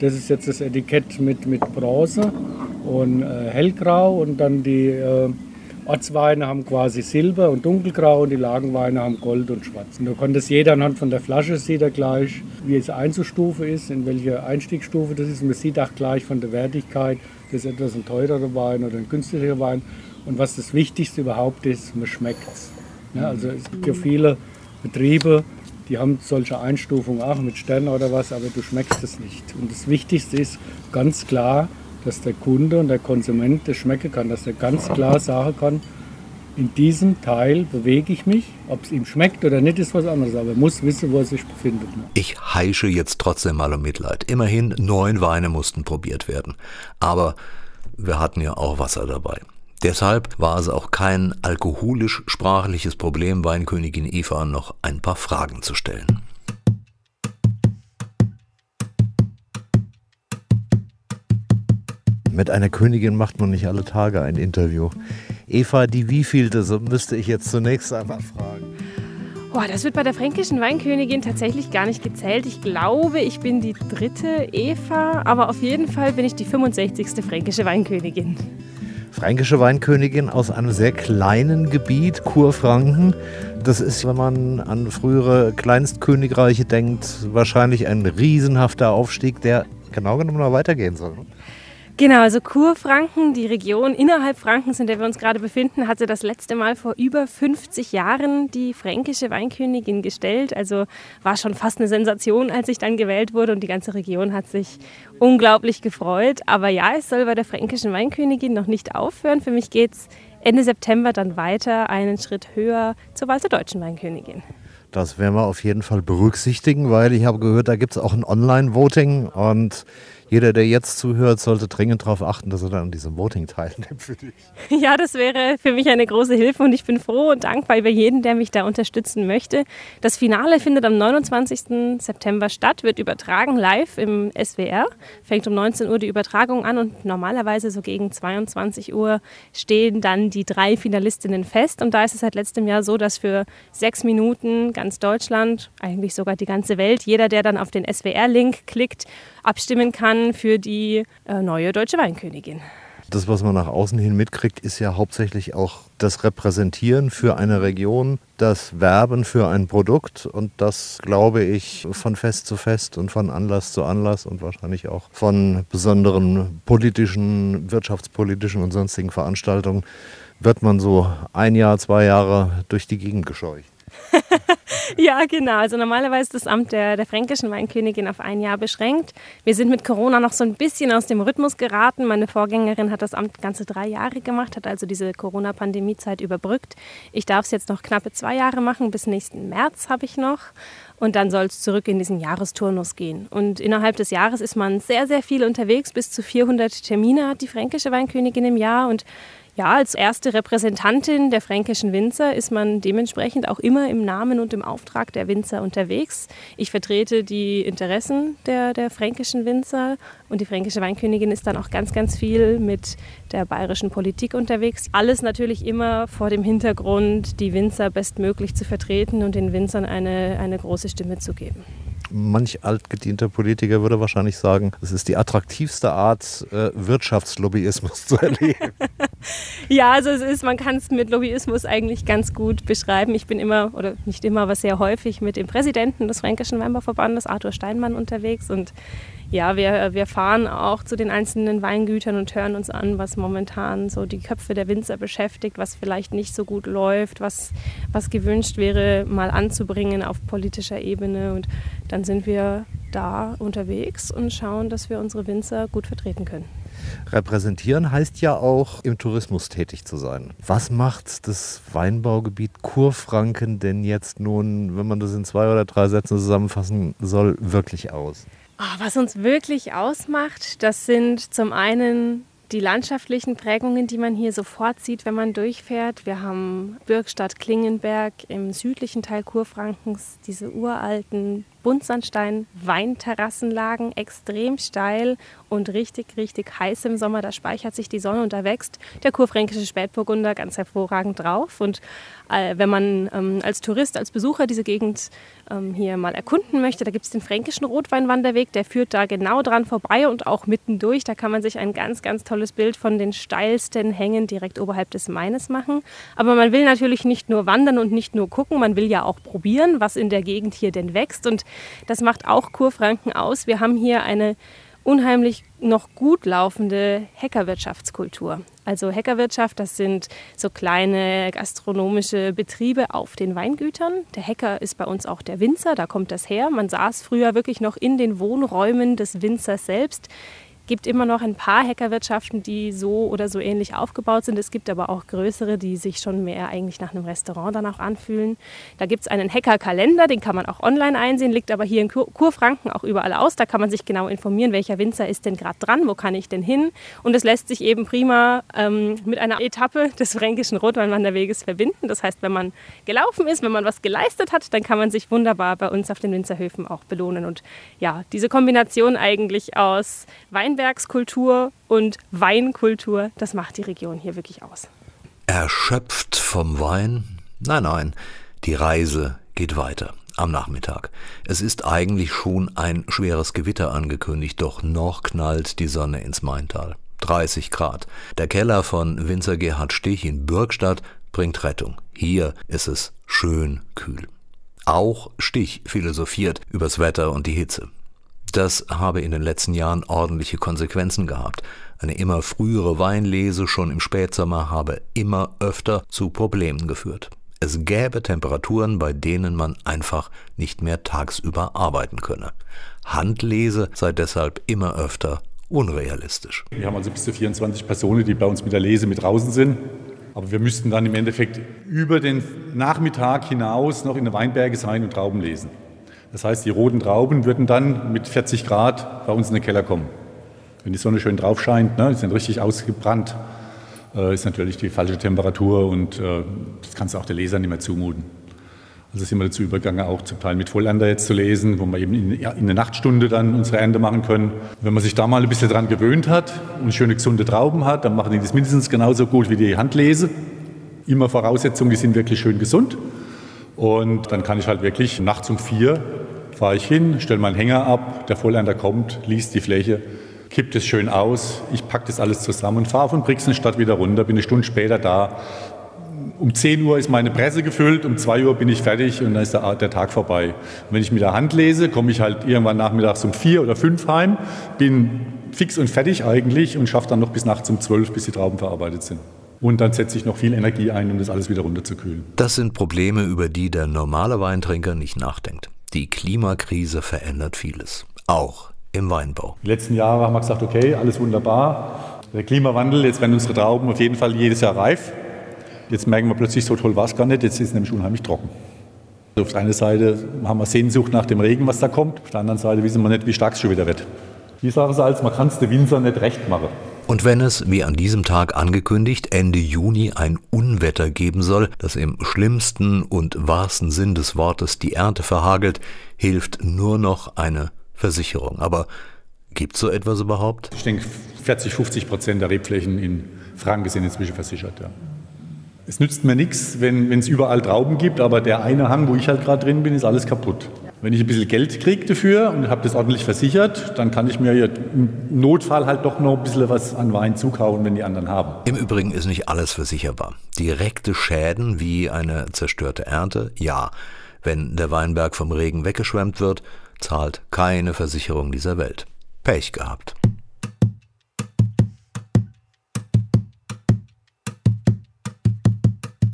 Das ist jetzt das Etikett mit, mit Bronze und äh, hellgrau und dann die äh, Ortsweine haben quasi Silber und Dunkelgrau und die Lagenweine haben Gold und Schwarz. Und da konnte es jeder anhand von der Flasche sieht er gleich, wie es Einzelstufe ist, in welcher Einstiegsstufe das ist. Und man sieht auch gleich von der Wertigkeit, das ist etwas ein teurerer Wein oder ein günstigerer Wein. Und was das Wichtigste überhaupt ist, man schmeckt es. Ja, also es gibt ja viele Betriebe, die haben solche Einstufungen auch mit Sternen oder was, aber du schmeckst es nicht. Und das Wichtigste ist ganz klar, dass der Kunde und der Konsument das schmecken kann, dass er ganz klar sagen kann, in diesem Teil bewege ich mich. Ob es ihm schmeckt oder nicht, ist was anderes, aber er muss wissen, wo er sich befindet. Ne? Ich heische jetzt trotzdem mal um Mitleid. Immerhin neun Weine mussten probiert werden. Aber wir hatten ja auch Wasser dabei. Deshalb war es auch kein alkoholisch-sprachliches Problem, Weinkönigin Eva noch ein paar Fragen zu stellen. Mit einer Königin macht man nicht alle Tage ein Interview. Eva, die wievielte, so müsste ich jetzt zunächst einmal fragen. Boah, das wird bei der fränkischen Weinkönigin tatsächlich gar nicht gezählt. Ich glaube, ich bin die dritte Eva, aber auf jeden Fall bin ich die 65. fränkische Weinkönigin. Fränkische Weinkönigin aus einem sehr kleinen Gebiet, Kurfranken. Das ist, wenn man an frühere Kleinstkönigreiche denkt, wahrscheinlich ein riesenhafter Aufstieg, der genau genommen noch weitergehen soll. Genau, also Kurfranken, die Region innerhalb Frankens, in der wir uns gerade befinden, hatte das letzte Mal vor über 50 Jahren die fränkische Weinkönigin gestellt. Also war schon fast eine Sensation, als ich dann gewählt wurde und die ganze Region hat sich unglaublich gefreut. Aber ja, es soll bei der fränkischen Weinkönigin noch nicht aufhören. Für mich geht es Ende September dann weiter einen Schritt höher zur Wahl zur deutschen Weinkönigin. Das werden wir auf jeden Fall berücksichtigen, weil ich habe gehört, da gibt es auch ein Online-Voting und jeder, der jetzt zuhört, sollte dringend darauf achten, dass er dann an diesem Voting teilnimmt für dich. Ja, das wäre für mich eine große Hilfe und ich bin froh und dankbar über jeden, der mich da unterstützen möchte. Das Finale findet am 29. September statt, wird übertragen live im SWR. Fängt um 19 Uhr die Übertragung an und normalerweise so gegen 22 Uhr stehen dann die drei Finalistinnen fest. Und da ist es seit letztem Jahr so, dass für sechs Minuten ganz Deutschland, eigentlich sogar die ganze Welt, jeder, der dann auf den SWR-Link klickt, abstimmen kann für die äh, neue deutsche Weinkönigin. Das, was man nach außen hin mitkriegt, ist ja hauptsächlich auch das Repräsentieren für eine Region, das Werben für ein Produkt und das, glaube ich, von Fest zu Fest und von Anlass zu Anlass und wahrscheinlich auch von besonderen politischen, wirtschaftspolitischen und sonstigen Veranstaltungen wird man so ein Jahr, zwei Jahre durch die Gegend gescheucht. ja, genau. Also normalerweise ist das Amt der, der fränkischen Weinkönigin auf ein Jahr beschränkt. Wir sind mit Corona noch so ein bisschen aus dem Rhythmus geraten. Meine Vorgängerin hat das Amt ganze drei Jahre gemacht, hat also diese Corona-Pandemie-Zeit überbrückt. Ich darf es jetzt noch knappe zwei Jahre machen. Bis nächsten März habe ich noch. Und dann soll es zurück in diesen Jahresturnus gehen. Und innerhalb des Jahres ist man sehr, sehr viel unterwegs. Bis zu 400 Termine hat die fränkische Weinkönigin im Jahr. Und ja, als erste Repräsentantin der fränkischen Winzer ist man dementsprechend auch immer im Namen und im Auftrag der Winzer unterwegs. Ich vertrete die Interessen der, der fränkischen Winzer und die fränkische Weinkönigin ist dann auch ganz, ganz viel mit der bayerischen Politik unterwegs. Alles natürlich immer vor dem Hintergrund, die Winzer bestmöglich zu vertreten und den Winzern eine, eine große Stimme zu geben manch altgedienter Politiker würde wahrscheinlich sagen, es ist die attraktivste Art, äh, Wirtschaftslobbyismus zu erleben. ja, also es ist, man kann es mit Lobbyismus eigentlich ganz gut beschreiben. Ich bin immer, oder nicht immer, aber sehr häufig mit dem Präsidenten des Fränkischen Weinbauverbandes, Arthur Steinmann, unterwegs und ja, wir, wir fahren auch zu den einzelnen Weingütern und hören uns an, was momentan so die Köpfe der Winzer beschäftigt, was vielleicht nicht so gut läuft, was, was gewünscht wäre, mal anzubringen auf politischer Ebene. Und dann sind wir da unterwegs und schauen, dass wir unsere Winzer gut vertreten können. Repräsentieren heißt ja auch, im Tourismus tätig zu sein. Was macht das Weinbaugebiet Kurfranken denn jetzt nun, wenn man das in zwei oder drei Sätzen zusammenfassen soll, wirklich aus? Oh, was uns wirklich ausmacht, das sind zum einen die landschaftlichen Prägungen, die man hier sofort sieht, wenn man durchfährt. Wir haben Bürgstadt Klingenberg im südlichen Teil Kurfrankens, diese uralten Buntsandstein-Weinterrassenlagen, extrem steil und richtig, richtig heiß im Sommer. Da speichert sich die Sonne und da wächst der kurfränkische Spätburgunder ganz hervorragend drauf. Und äh, wenn man ähm, als Tourist, als Besucher diese Gegend ähm, hier mal erkunden möchte, da gibt es den fränkischen Rotweinwanderweg, der führt da genau dran vorbei und auch mittendurch. Da kann man sich ein ganz, ganz tolles Bild von den steilsten Hängen direkt oberhalb des Maines machen. Aber man will natürlich nicht nur wandern und nicht nur gucken, man will ja auch probieren, was in der Gegend hier denn wächst. Und das macht auch Kurfranken aus. Wir haben hier eine unheimlich noch gut laufende Hackerwirtschaftskultur. Also Hackerwirtschaft, das sind so kleine gastronomische Betriebe auf den Weingütern. Der Hacker ist bei uns auch der Winzer, da kommt das her. Man saß früher wirklich noch in den Wohnräumen des Winzers selbst gibt immer noch ein paar Hackerwirtschaften, die so oder so ähnlich aufgebaut sind. Es gibt aber auch größere, die sich schon mehr eigentlich nach einem Restaurant dann auch anfühlen. Da gibt es einen Hackerkalender, den kann man auch online einsehen, liegt aber hier in Kur Kurfranken auch überall aus. Da kann man sich genau informieren, welcher Winzer ist denn gerade dran, wo kann ich denn hin. Und es lässt sich eben prima ähm, mit einer Etappe des fränkischen Rotweinwanderweges verbinden. Das heißt, wenn man gelaufen ist, wenn man was geleistet hat, dann kann man sich wunderbar bei uns auf den Winzerhöfen auch belohnen. Und ja, diese Kombination eigentlich aus Weinberg Weinbergskultur und Weinkultur, das macht die Region hier wirklich aus. Erschöpft vom Wein? Nein, nein, die Reise geht weiter am Nachmittag. Es ist eigentlich schon ein schweres Gewitter angekündigt, doch noch knallt die Sonne ins Maintal. 30 Grad. Der Keller von Winzer Gerhard Stich in Bürgstadt bringt Rettung. Hier ist es schön kühl. Auch Stich philosophiert übers Wetter und die Hitze. Das habe in den letzten Jahren ordentliche Konsequenzen gehabt. Eine immer frühere Weinlese schon im Spätsommer habe immer öfter zu Problemen geführt. Es gäbe Temperaturen, bei denen man einfach nicht mehr tagsüber arbeiten könne. Handlese sei deshalb immer öfter unrealistisch. Wir haben also bis zu 24 Personen, die bei uns mit der Lese mit draußen sind. Aber wir müssten dann im Endeffekt über den Nachmittag hinaus noch in den Weinberge sein und Trauben lesen. Das heißt, die roten Trauben würden dann mit 40 Grad bei uns in den Keller kommen. Wenn die Sonne schön drauf scheint, ne, die sind richtig ausgebrannt, äh, ist natürlich die falsche Temperatur und äh, das kannst du auch der Leser nicht mehr zumuten. Also sind wir dazu übergegangen, auch zum Teil mit Vollernte jetzt zu lesen, wo wir eben in, in der Nachtstunde dann unsere Ernte machen können. Wenn man sich da mal ein bisschen dran gewöhnt hat und schöne gesunde Trauben hat, dann machen die das mindestens genauso gut wie die Handlese. Immer Voraussetzung, die sind wirklich schön gesund. Und dann kann ich halt wirklich nachts um vier fahre ich hin, stelle meinen Hänger ab, der Vollernter kommt, liest die Fläche, kippt es schön aus, ich packe das alles zusammen und fahre von Brixenstadt wieder runter, bin eine Stunde später da. Um 10 Uhr ist meine Presse gefüllt, um 2 Uhr bin ich fertig und dann ist der, der Tag vorbei. Und wenn ich mit der Hand lese, komme ich halt irgendwann nachmittags um 4 oder 5 heim, bin fix und fertig eigentlich und schaffe dann noch bis nachts um 12, bis die Trauben verarbeitet sind. Und dann setze ich noch viel Energie ein, um das alles wieder runterzukühlen. Das sind Probleme, über die der normale Weintrinker nicht nachdenkt. Die Klimakrise verändert vieles, auch im Weinbau. Die letzten Jahre haben wir gesagt, okay, alles wunderbar. Der Klimawandel, jetzt werden unsere Trauben auf jeden Fall jedes Jahr reif. Jetzt merken wir plötzlich, so toll war es gar nicht, jetzt ist es nämlich unheimlich trocken. Also auf der einen Seite haben wir Sehnsucht nach dem Regen, was da kommt. Auf der anderen Seite wissen wir nicht, wie stark es schon wieder wird. Wie sagen sie als, man kann es den Winzer nicht recht machen. Und wenn es, wie an diesem Tag angekündigt, Ende Juni ein Unwetter geben soll, das im schlimmsten und wahrsten Sinn des Wortes die Ernte verhagelt, hilft nur noch eine Versicherung. Aber gibt so etwas überhaupt? Ich denke, 40, 50 Prozent der Rebflächen in Franken sind inzwischen versichert. Ja. Es nützt mir nichts, wenn es überall Trauben gibt, aber der eine Hang, wo ich halt gerade drin bin, ist alles kaputt. Wenn ich ein bisschen Geld kriege dafür und habe das ordentlich versichert, dann kann ich mir im Notfall halt doch noch ein bisschen was an Wein zukaufen, wenn die anderen haben. Im Übrigen ist nicht alles versicherbar. Direkte Schäden wie eine zerstörte Ernte, ja. Wenn der Weinberg vom Regen weggeschwemmt wird, zahlt keine Versicherung dieser Welt. Pech gehabt.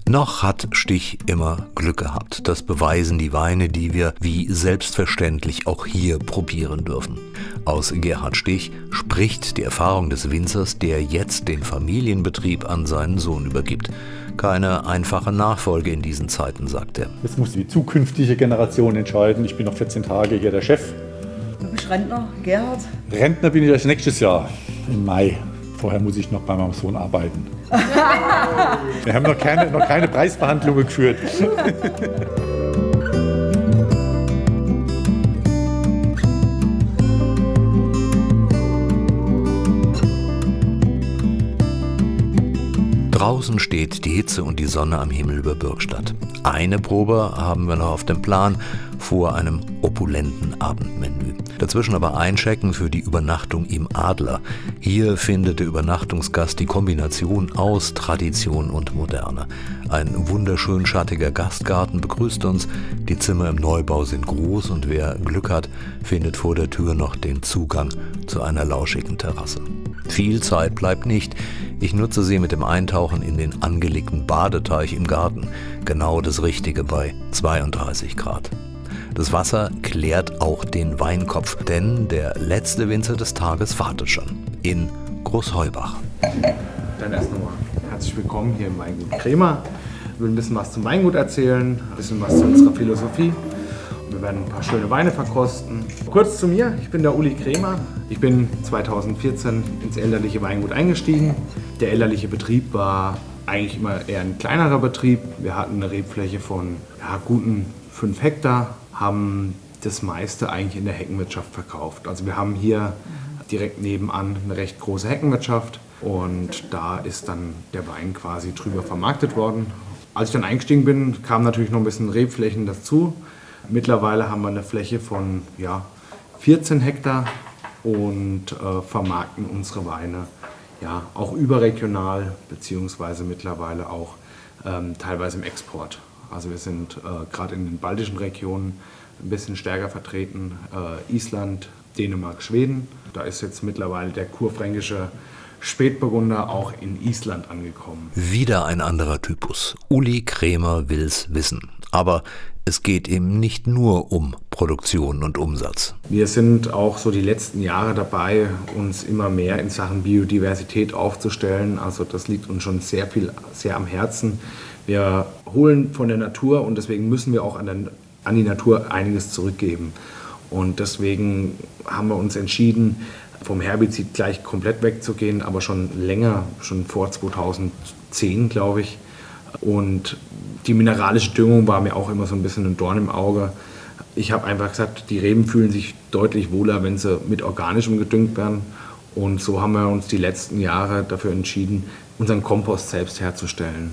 Noch hat Stich immer Glück gehabt. Das beweisen die Weine, die wir wie selbstverständlich auch hier probieren dürfen. Aus Gerhard Stich spricht die Erfahrung des Winzers, der jetzt den Familienbetrieb an seinen Sohn übergibt. Keine einfache Nachfolge in diesen Zeiten, sagt er. Jetzt muss die zukünftige Generation entscheiden. Ich bin noch 14 Tage hier der Chef. Du bist Rentner, Gerhard? Rentner bin ich erst nächstes Jahr, im Mai. Vorher muss ich noch bei meinem Sohn arbeiten. Wir haben noch keine, noch keine Preisverhandlungen geführt. Draußen steht die Hitze und die Sonne am Himmel über Bürgstadt. Eine Probe haben wir noch auf dem Plan vor einem opulenten Abendmenü. Dazwischen aber einchecken für die Übernachtung im Adler. Hier findet der Übernachtungsgast die Kombination aus Tradition und Moderne. Ein wunderschön schattiger Gastgarten begrüßt uns. Die Zimmer im Neubau sind groß und wer Glück hat, findet vor der Tür noch den Zugang zu einer lauschigen Terrasse. Viel Zeit bleibt nicht. Ich nutze sie mit dem Eintauchen in den angelegten Badeteich im Garten. Genau das Richtige bei 32 Grad. Das Wasser klärt auch den Weinkopf, denn der letzte Winzer des Tages wartet schon in Großheubach. Dann erst nochmal herzlich willkommen hier im Weingut Kremer. Ich will ein bisschen was zum Weingut erzählen, ein bisschen was zu unserer Philosophie. Wir werden ein paar schöne Weine verkosten. Kurz zu mir, ich bin der Uli Kremer. Ich bin 2014 ins elterliche Weingut eingestiegen. Der elterliche Betrieb war eigentlich immer eher ein kleinerer Betrieb. Wir hatten eine Rebfläche von ja, guten 5 Hektar, haben das meiste eigentlich in der Heckenwirtschaft verkauft. Also wir haben hier direkt nebenan eine recht große Heckenwirtschaft und da ist dann der Wein quasi drüber vermarktet worden. Als ich dann eingestiegen bin, kam natürlich noch ein bisschen Rebflächen dazu. Mittlerweile haben wir eine Fläche von ja, 14 Hektar und äh, vermarkten unsere Weine ja, auch überregional beziehungsweise mittlerweile auch ähm, teilweise im Export. Also wir sind äh, gerade in den baltischen Regionen ein bisschen stärker vertreten äh, Island, Dänemark, Schweden. Da ist jetzt mittlerweile der kurfränkische Spätburgunder auch in Island angekommen. Wieder ein anderer Typus. Uli Krämer will's wissen. Aber es geht ihm nicht nur um Produktion und Umsatz. Wir sind auch so die letzten Jahre dabei, uns immer mehr in Sachen Biodiversität aufzustellen. Also das liegt uns schon sehr viel, sehr am Herzen. Wir holen von der Natur und deswegen müssen wir auch an, der, an die Natur einiges zurückgeben. Und deswegen haben wir uns entschieden, vom Herbizid gleich komplett wegzugehen, aber schon länger, schon vor 2010, glaube ich. Und die mineralische Düngung war mir auch immer so ein bisschen ein Dorn im Auge. Ich habe einfach gesagt, die Reben fühlen sich deutlich wohler, wenn sie mit organischem gedüngt werden. Und so haben wir uns die letzten Jahre dafür entschieden, unseren Kompost selbst herzustellen.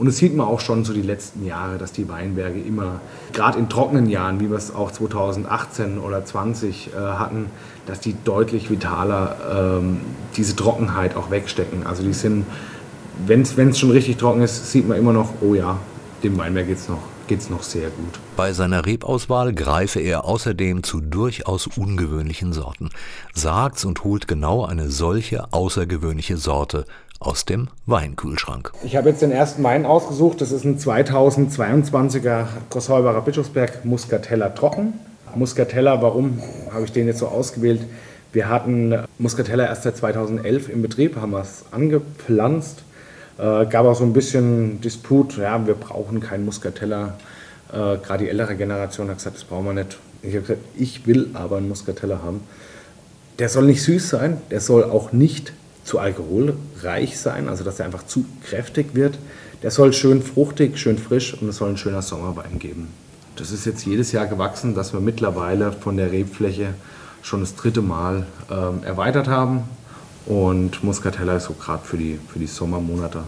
Und es sieht man auch schon so die letzten Jahre, dass die Weinberge immer, gerade in trockenen Jahren, wie wir es auch 2018 oder 2020 äh, hatten, dass die deutlich vitaler ähm, diese Trockenheit auch wegstecken. Also die sind, wenn es schon richtig trocken ist, sieht man immer noch, oh ja, dem Weinberg geht es noch, geht's noch sehr gut. Bei seiner Rebauswahl greife er außerdem zu durchaus ungewöhnlichen Sorten, sagt's und holt genau eine solche außergewöhnliche Sorte aus dem Weinkühlschrank. Ich habe jetzt den ersten Wein ausgesucht. Das ist ein 2022er Grossheubacher Bischofsberg Muscatella Trocken. Muscatella, warum habe ich den jetzt so ausgewählt? Wir hatten Muscatella erst seit 2011 im Betrieb, haben es angepflanzt. Äh, gab auch so ein bisschen Disput, ja, wir brauchen keinen Muscatella. Äh, Gerade die ältere Generation hat gesagt, das brauchen wir nicht. Ich habe gesagt, ich will aber einen Muscatella haben. Der soll nicht süß sein, der soll auch nicht zu alkoholreich sein, also dass er einfach zu kräftig wird. Der soll schön fruchtig, schön frisch und es soll ein schöner Sommerwein geben. Das ist jetzt jedes Jahr gewachsen, dass wir mittlerweile von der Rebfläche schon das dritte Mal ähm, erweitert haben. Und Muscatella ist so gerade für die, für die Sommermonate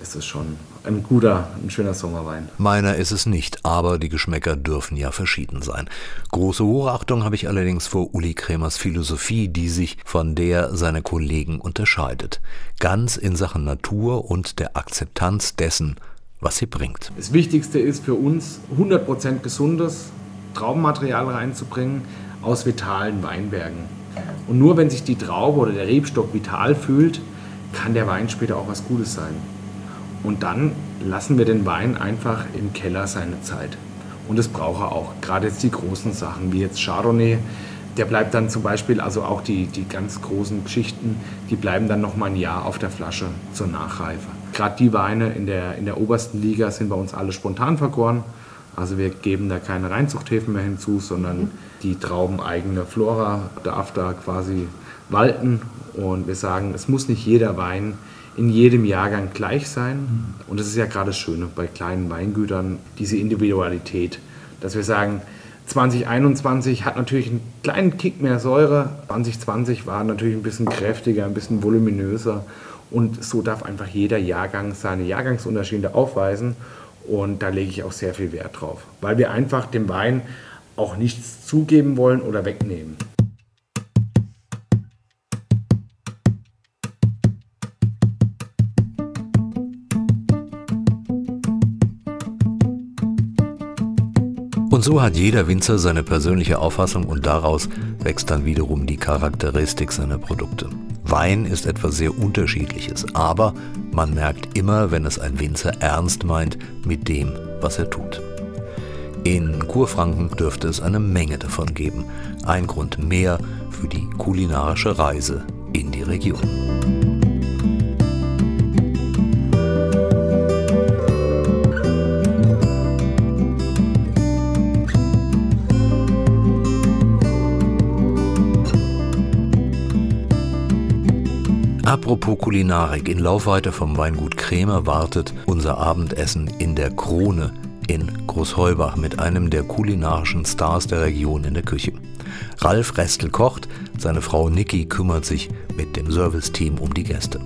ist es schon ein guter, ein schöner Sommerwein. Meiner ist es nicht, aber die Geschmäcker dürfen ja verschieden sein. Große Hochachtung habe ich allerdings vor Uli Kremers Philosophie, die sich von der seiner Kollegen unterscheidet. Ganz in Sachen Natur und der Akzeptanz dessen, was sie bringt. Das Wichtigste ist für uns, 100% gesundes Traubenmaterial reinzubringen aus vitalen Weinbergen. Und nur wenn sich die Traube oder der Rebstock vital fühlt, kann der Wein später auch was Gutes sein. Und dann lassen wir den Wein einfach im Keller seine Zeit. Und das braucht er auch. Gerade jetzt die großen Sachen, wie jetzt Chardonnay, der bleibt dann zum Beispiel, also auch die, die ganz großen Geschichten, die bleiben dann noch mal ein Jahr auf der Flasche zur Nachreife. Gerade die Weine in der, in der obersten Liga sind bei uns alle spontan vergoren. Also wir geben da keine Reinzuchthäfen mehr hinzu, sondern die traubeneigene Flora darf da quasi walten. Und wir sagen, es muss nicht jeder Wein in jedem Jahrgang gleich sein. Und das ist ja gerade das Schöne bei kleinen Weingütern, diese Individualität, dass wir sagen, 2021 hat natürlich einen kleinen Kick mehr Säure, 2020 war natürlich ein bisschen kräftiger, ein bisschen voluminöser und so darf einfach jeder Jahrgang seine Jahrgangsunterschiede aufweisen und da lege ich auch sehr viel Wert drauf, weil wir einfach dem Wein auch nichts zugeben wollen oder wegnehmen. Und so hat jeder Winzer seine persönliche Auffassung und daraus wächst dann wiederum die Charakteristik seiner Produkte. Wein ist etwas sehr Unterschiedliches, aber man merkt immer, wenn es ein Winzer ernst meint mit dem, was er tut. In Kurfranken dürfte es eine Menge davon geben. Ein Grund mehr für die kulinarische Reise in die Region. Apropos Kulinarik, in Laufweite vom Weingut Krämer wartet unser Abendessen in der Krone in Großheubach mit einem der kulinarischen Stars der Region in der Küche. Ralf Restel kocht, seine Frau Niki kümmert sich mit dem Serviceteam um die Gäste.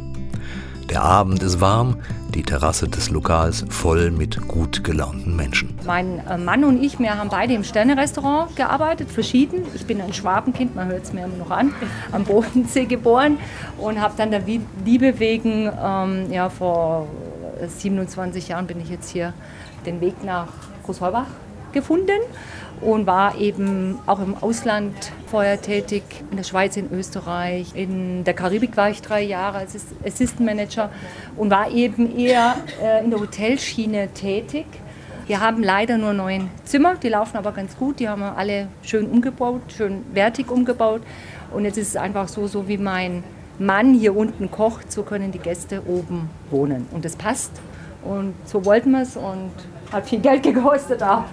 Der Abend ist warm, die Terrasse des Lokals voll mit gut gelaunten Menschen. Mein äh, Mann und ich, wir haben beide im Sternerestaurant gearbeitet, verschieden. Ich bin ein Schwabenkind, man hört es mir immer noch an, am Bodensee geboren und habe dann der Liebe wegen, ähm, ja, vor 27 Jahren bin ich jetzt hier den Weg nach Großheubach gefunden und war eben auch im Ausland vorher tätig, in der Schweiz, in Österreich. In der Karibik war ich drei Jahre als Assistant Manager und war eben eher äh, in der Hotelschiene tätig. Wir haben leider nur neun Zimmer, die laufen aber ganz gut. Die haben wir alle schön umgebaut, schön wertig umgebaut. Und jetzt ist es einfach so, so wie mein Mann hier unten kocht, so können die Gäste oben wohnen. Und das passt. Und so wollten wir es und hat viel Geld gekostet auch.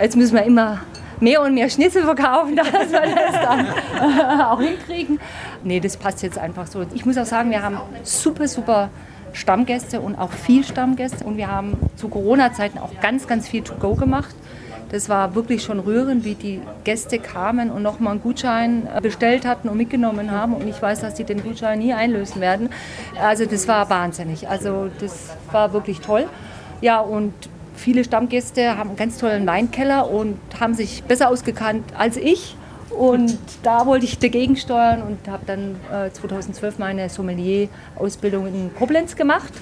Jetzt müssen wir immer mehr und mehr Schnitzel verkaufen, dass wir das dann auch hinkriegen. Nee, das passt jetzt einfach so. Ich muss auch sagen, wir haben super, super Stammgäste und auch viel Stammgäste. Und wir haben zu Corona-Zeiten auch ganz, ganz viel To-Go gemacht. Das war wirklich schon rührend, wie die Gäste kamen und nochmal einen Gutschein äh, bestellt hatten und mitgenommen haben. Und ich weiß, dass sie den Gutschein nie einlösen werden. Also das war wahnsinnig. Also das war wirklich toll. Ja, und viele Stammgäste haben einen ganz tollen Weinkeller und haben sich besser ausgekannt als ich. Und da wollte ich dagegen steuern und habe dann äh, 2012 meine Sommelier-Ausbildung in Koblenz gemacht.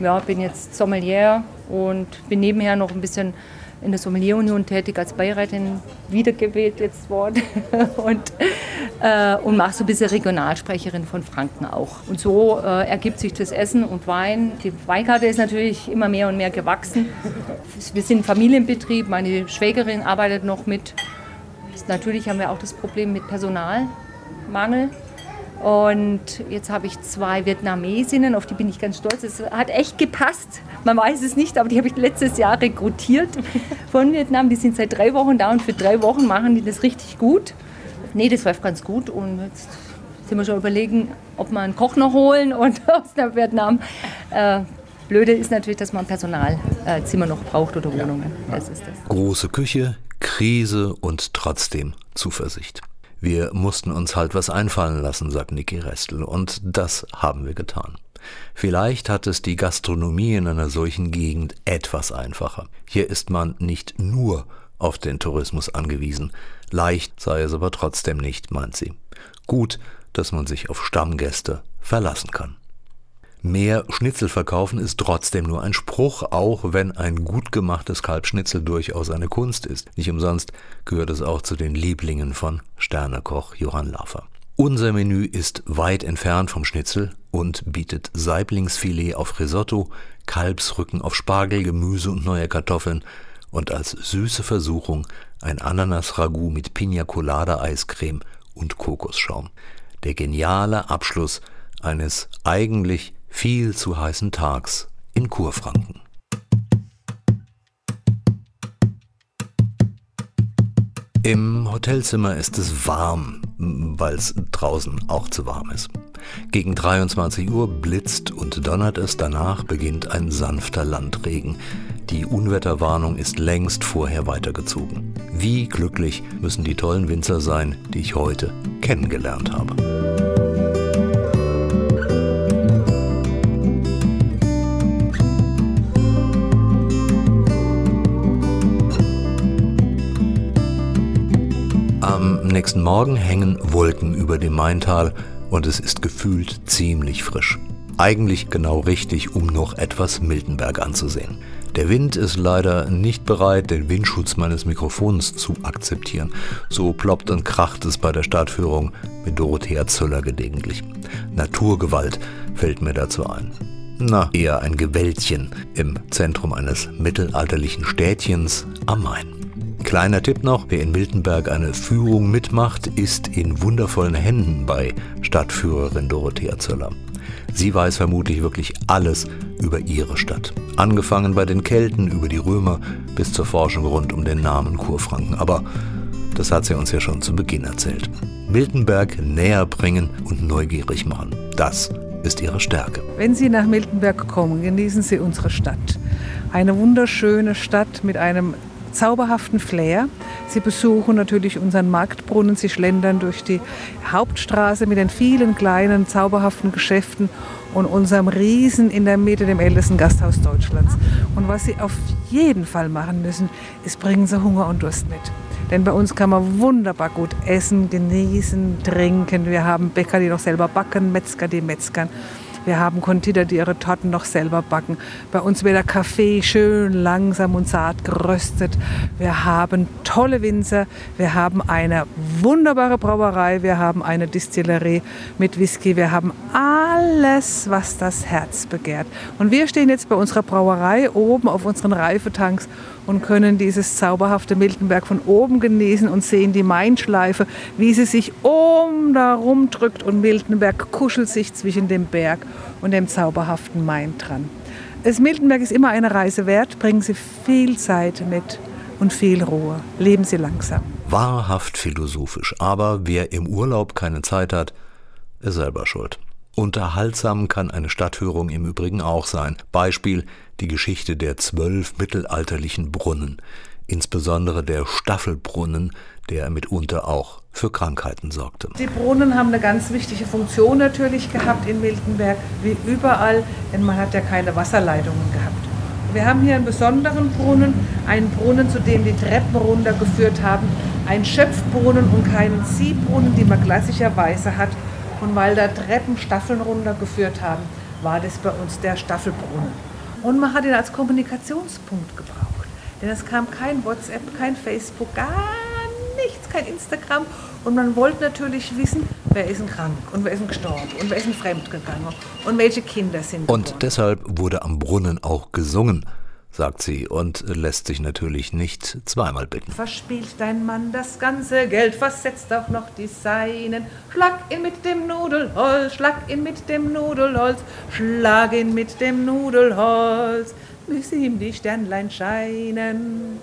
Ja, bin jetzt Sommelier und bin nebenher noch ein bisschen in der Sommelierunion tätig als Beirätin, wiedergewählt jetzt worden und, äh, und mache so ein bisschen Regionalsprecherin von Franken auch. Und so äh, ergibt sich das Essen und Wein. Die Weinkarte ist natürlich immer mehr und mehr gewachsen. Wir sind Familienbetrieb, meine Schwägerin arbeitet noch mit Natürlich haben wir auch das Problem mit Personalmangel. Und jetzt habe ich zwei Vietnamesinnen, auf die bin ich ganz stolz. Es hat echt gepasst. Man weiß es nicht, aber die habe ich letztes Jahr rekrutiert von Vietnam. Die sind seit drei Wochen da und für drei Wochen machen die das richtig gut. Nee, das läuft ganz gut. Und jetzt sind wir schon überlegen, ob wir einen Koch noch holen und aus der Vietnam. Äh, Blöde ist natürlich, dass man Personalzimmer noch braucht oder Wohnungen. Das ist das. Große Küche, Krise und trotzdem Zuversicht. Wir mussten uns halt was einfallen lassen, sagt Niki Restel, und das haben wir getan. Vielleicht hat es die Gastronomie in einer solchen Gegend etwas einfacher. Hier ist man nicht nur auf den Tourismus angewiesen. Leicht sei es aber trotzdem nicht, meint sie. Gut, dass man sich auf Stammgäste verlassen kann. Mehr Schnitzel verkaufen ist trotzdem nur ein Spruch, auch wenn ein gut gemachtes Kalbschnitzel durchaus eine Kunst ist. Nicht umsonst gehört es auch zu den Lieblingen von Sternekoch Johann Laffer. Unser Menü ist weit entfernt vom Schnitzel und bietet Saiblingsfilet auf Risotto, Kalbsrücken auf Spargel, Gemüse und neue Kartoffeln und als süße Versuchung ein Ananas-Ragout mit Pina Colada Eiscreme und Kokosschaum. Der geniale Abschluss eines eigentlich viel zu heißen Tags in Kurfranken. Im Hotelzimmer ist es warm, weil es draußen auch zu warm ist. Gegen 23 Uhr blitzt und donnert es, danach beginnt ein sanfter Landregen. Die Unwetterwarnung ist längst vorher weitergezogen. Wie glücklich müssen die tollen Winzer sein, die ich heute kennengelernt habe. Nächsten Morgen hängen Wolken über dem Maintal und es ist gefühlt ziemlich frisch. Eigentlich genau richtig, um noch etwas Miltenberg anzusehen. Der Wind ist leider nicht bereit, den Windschutz meines Mikrofons zu akzeptieren. So ploppt und kracht es bei der Startführung mit Dorothea Zöller gelegentlich. Naturgewalt fällt mir dazu ein. Na, eher ein Gewältchen im Zentrum eines mittelalterlichen Städtchens am Main. Kleiner Tipp noch, wer in Miltenberg eine Führung mitmacht, ist in wundervollen Händen bei Stadtführerin Dorothea Zöller. Sie weiß vermutlich wirklich alles über ihre Stadt. Angefangen bei den Kelten, über die Römer bis zur Forschung rund um den Namen Kurfranken. Aber das hat sie uns ja schon zu Beginn erzählt. Miltenberg näher bringen und neugierig machen. Das ist ihre Stärke. Wenn Sie nach Miltenberg kommen, genießen Sie unsere Stadt. Eine wunderschöne Stadt mit einem zauberhaften Flair. Sie besuchen natürlich unseren Marktbrunnen, sie schlendern durch die Hauptstraße mit den vielen kleinen zauberhaften Geschäften und unserem Riesen in der Mitte, dem ältesten Gasthaus Deutschlands. Und was Sie auf jeden Fall machen müssen, ist bringen Sie Hunger und Durst mit. Denn bei uns kann man wunderbar gut essen, genießen, trinken. Wir haben Bäcker, die noch selber backen, Metzger, die metzgern. Wir haben Konditor, die ihre Torten noch selber backen. Bei uns wird der Kaffee schön langsam und zart geröstet. Wir haben tolle Winzer. Wir haben eine wunderbare Brauerei. Wir haben eine Distillerie mit Whisky. Wir haben alles, was das Herz begehrt. Und wir stehen jetzt bei unserer Brauerei oben auf unseren Reifetanks und können dieses zauberhafte Miltenberg von oben genießen und sehen die Mainschleife, wie sie sich um darum drückt und Miltenberg kuschelt sich zwischen dem Berg und dem zauberhaften Main dran. Das Miltenberg ist immer eine Reise wert, bringen Sie viel Zeit mit und viel Ruhe. Leben Sie langsam. Wahrhaft philosophisch, aber wer im Urlaub keine Zeit hat, ist selber schuld. Unterhaltsam kann eine Stadtführung im Übrigen auch sein. Beispiel die Geschichte der zwölf mittelalterlichen Brunnen, insbesondere der Staffelbrunnen, der mitunter auch für Krankheiten sorgte. Die Brunnen haben eine ganz wichtige Funktion natürlich gehabt in Miltenberg, wie überall, denn man hat ja keine Wasserleitungen gehabt. Wir haben hier einen besonderen Brunnen, einen Brunnen, zu dem die Treppen runtergeführt haben, einen Schöpfbrunnen und keinen Ziehbrunnen, die man klassischerweise hat. Und weil da Treppen Staffeln runtergeführt haben, war das bei uns der Staffelbrunnen. Und man hat ihn als Kommunikationspunkt gebraucht. Denn es kam kein WhatsApp, kein Facebook, gar nichts, kein Instagram. Und man wollte natürlich wissen, wer ist denn krank und wer ist denn gestorben und wer ist denn fremdgegangen und welche Kinder sind. Und deshalb wurde am Brunnen auch gesungen sagt sie und lässt sich natürlich nicht zweimal bitten. Verspielt dein Mann das ganze Geld, versetzt auch noch die Seinen. Schlag ihn mit dem Nudelholz, schlag ihn mit dem Nudelholz, schlag ihn mit dem Nudelholz, bis ihm die Sternlein scheinen.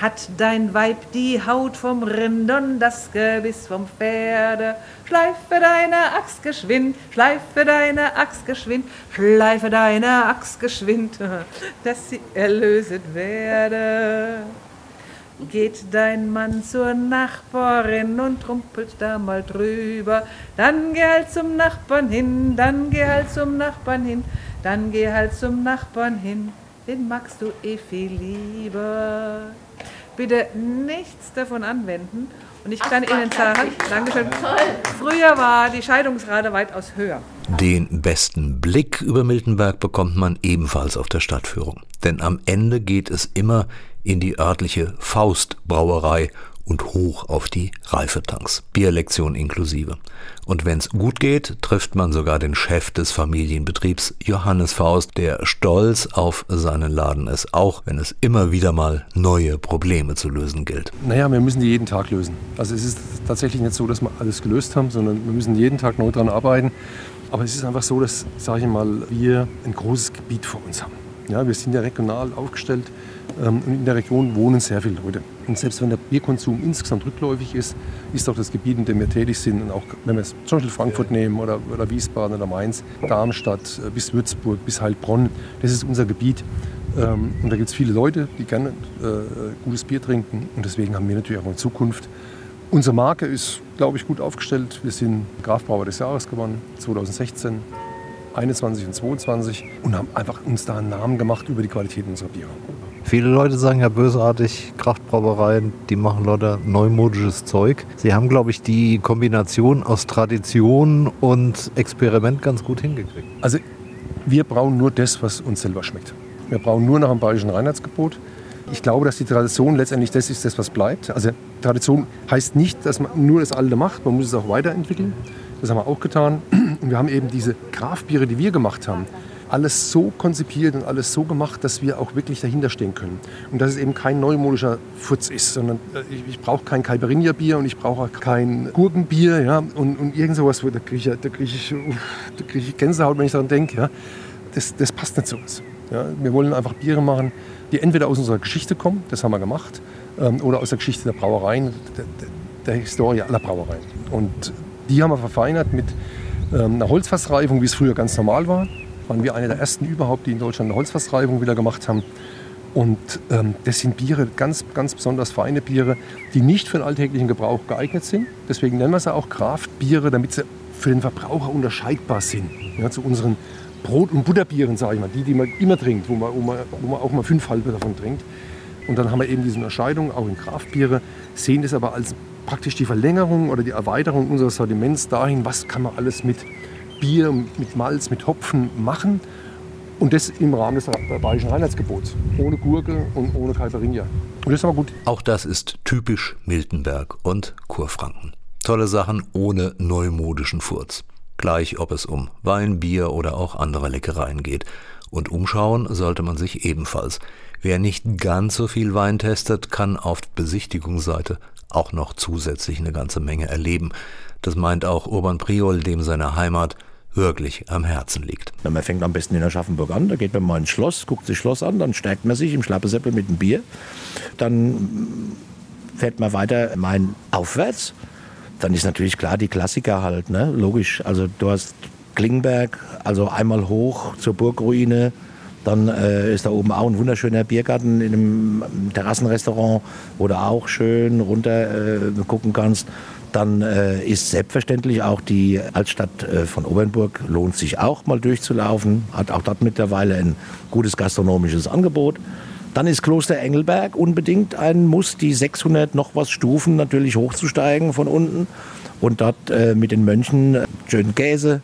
Hat dein Weib die Haut vom Rind und das Gebiss vom Pferde? Schleife deine Axt geschwind, schleife deine Axt geschwind, schleife deine Axt geschwind, dass sie erlöset werde. Geht dein Mann zur Nachbarin und trumpelt da mal drüber, dann geh halt zum Nachbarn hin, dann geh halt zum Nachbarn hin, dann geh halt zum Nachbarn hin, den magst du eh viel lieber bitte nichts davon anwenden. Und ich kann Ach, Ihnen sagen, Dankeschön, früher war die Scheidungsrate weitaus höher. Den besten Blick über Miltenberg bekommt man ebenfalls auf der Stadtführung. Denn am Ende geht es immer in die örtliche Faustbrauerei und hoch auf die Reifetanks. Bierlektion inklusive. Und wenn's gut geht, trifft man sogar den Chef des Familienbetriebs, Johannes Faust, der stolz auf seinen Laden ist, auch wenn es immer wieder mal neue Probleme zu lösen gilt. Naja, wir müssen die jeden Tag lösen. Also es ist tatsächlich nicht so, dass wir alles gelöst haben, sondern wir müssen jeden Tag neu dran arbeiten. Aber es ist einfach so, dass, sage ich mal, wir ein großes Gebiet vor uns haben. Ja, wir sind ja regional aufgestellt ähm, und in der Region wohnen sehr viele Leute. Und selbst wenn der Bierkonsum insgesamt rückläufig ist, ist auch das Gebiet, in dem wir tätig sind, und auch wenn wir es zum Beispiel Frankfurt nehmen oder, oder Wiesbaden oder Mainz, Darmstadt äh, bis Würzburg bis Heilbronn, das ist unser Gebiet. Ähm, und da gibt es viele Leute, die gerne äh, gutes Bier trinken. Und deswegen haben wir natürlich auch in Zukunft. Unsere Marke ist, glaube ich, gut aufgestellt. Wir sind Grafbrauer des Jahres gewonnen, 2016. 21 und 22 und haben einfach uns da einen Namen gemacht über die Qualität unserer Biere. Viele Leute sagen ja bösartig, Kraftbrauereien, die machen lauter neumodisches Zeug. Sie haben, glaube ich, die Kombination aus Tradition und Experiment ganz gut hingekriegt. Also wir brauchen nur das, was uns selber schmeckt. Wir brauchen nur nach dem bayerischen Reinheitsgebot. Ich glaube, dass die Tradition letztendlich das ist, das, was bleibt. Also Tradition heißt nicht, dass man nur das Alte macht, man muss es auch weiterentwickeln. Das haben wir auch getan. Und wir haben eben diese Grafbiere, die wir gemacht haben, alles so konzipiert und alles so gemacht, dass wir auch wirklich dahinter stehen können. Und dass es eben kein neumodischer Futz ist, sondern äh, ich, ich brauche kein Caipirinha-Bier und ich brauche kein Gurkenbier ja, und, und irgend sowas, da kriege ich, krieg ich, krieg ich Gänsehaut, wenn ich daran denke. Ja. Das, das passt nicht zu uns. Ja. Wir wollen einfach Biere machen, die entweder aus unserer Geschichte kommen, das haben wir gemacht, ähm, oder aus der Geschichte der Brauereien, der, der, der Historie aller Brauereien. Und die haben wir verfeinert mit ähm, einer Holzfassreifung, wie es früher ganz normal war waren wir eine der ersten überhaupt, die in Deutschland eine Holzfassreibung wieder gemacht haben. Und ähm, das sind Biere, ganz, ganz besonders feine Biere, die nicht für den alltäglichen Gebrauch geeignet sind. Deswegen nennen wir sie auch Kraftbiere, damit sie für den Verbraucher unterscheidbar sind. Ja, zu unseren Brot- und Butterbieren, sage ich mal, die, die man immer trinkt, wo man, wo man, wo man auch mal fünf halbe davon trinkt. Und dann haben wir eben diese Unterscheidung, auch in Kraftbiere, sehen das aber als praktisch die Verlängerung oder die Erweiterung unseres Sortiments dahin, was kann man alles mit Bier mit Malz, mit Hopfen machen. Und das im Rahmen des bayerischen Reinheitsgebots. Ohne Gurke und ohne Caipirinha. Und das war gut. Auch das ist typisch Miltenberg und Kurfranken. Tolle Sachen ohne neumodischen Furz. Gleich ob es um Wein, Bier oder auch andere Leckereien geht. Und umschauen sollte man sich ebenfalls. Wer nicht ganz so viel Wein testet, kann auf Besichtigungsseite auch noch zusätzlich eine ganze Menge erleben. Das meint auch Urban Priol, dem seine Heimat wirklich am Herzen liegt. Na, man fängt am besten in Aschaffenburg an, da geht man mal ins Schloss, guckt sich Schloss an, dann stärkt man sich im Schlappesäppel mit dem Bier. Dann fährt man weiter Main aufwärts. Dann ist natürlich klar die Klassiker halt, ne? logisch. Also du hast Klingenberg, also einmal hoch zur Burgruine, dann äh, ist da oben auch ein wunderschöner Biergarten in einem Terrassenrestaurant, wo du auch schön runter äh, gucken kannst. Dann äh, ist selbstverständlich auch die Altstadt äh, von Obernburg, lohnt sich auch mal durchzulaufen, hat auch dort mittlerweile ein gutes gastronomisches Angebot. Dann ist Kloster Engelberg unbedingt ein Muss, die 600 noch was Stufen natürlich hochzusteigen von unten und dort äh, mit den Mönchen äh, schönen Käse,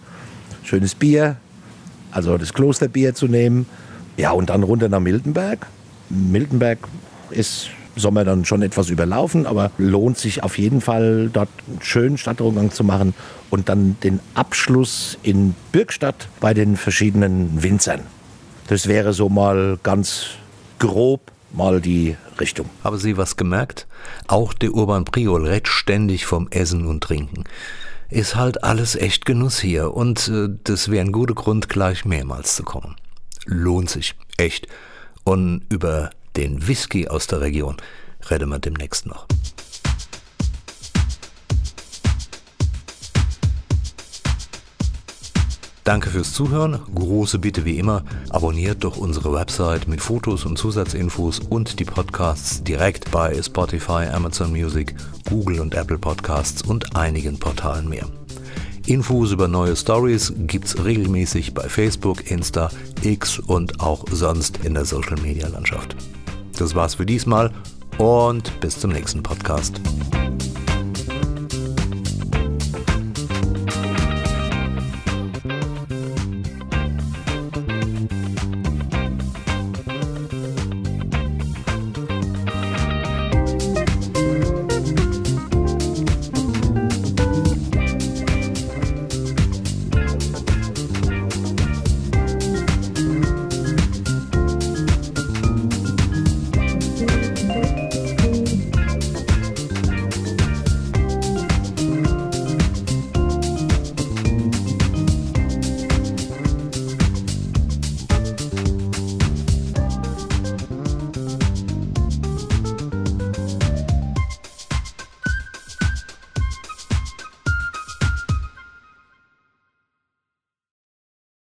schönes Bier, also das Klosterbier zu nehmen. Ja, und dann runter nach Miltenberg. Miltenberg ist Sommer dann schon etwas überlaufen, aber lohnt sich auf jeden Fall, dort einen schönen Stadtrundgang zu machen und dann den Abschluss in Bürgstadt bei den verschiedenen Winzern. Das wäre so mal ganz grob mal die Richtung. Haben Sie was gemerkt? Auch der Urban Priol redet ständig vom Essen und Trinken. Ist halt alles echt Genuss hier und äh, das wäre ein guter Grund, gleich mehrmals zu kommen. Lohnt sich, echt. Und über den Whisky aus der Region reden wir demnächst noch. Danke fürs Zuhören. Große Bitte wie immer, abonniert doch unsere Website mit Fotos und Zusatzinfos und die Podcasts direkt bei Spotify, Amazon Music, Google und Apple Podcasts und einigen Portalen mehr. Infos über neue Stories gibt's regelmäßig bei Facebook, Insta, X und auch sonst in der Social Media Landschaft. Das war's für diesmal und bis zum nächsten Podcast.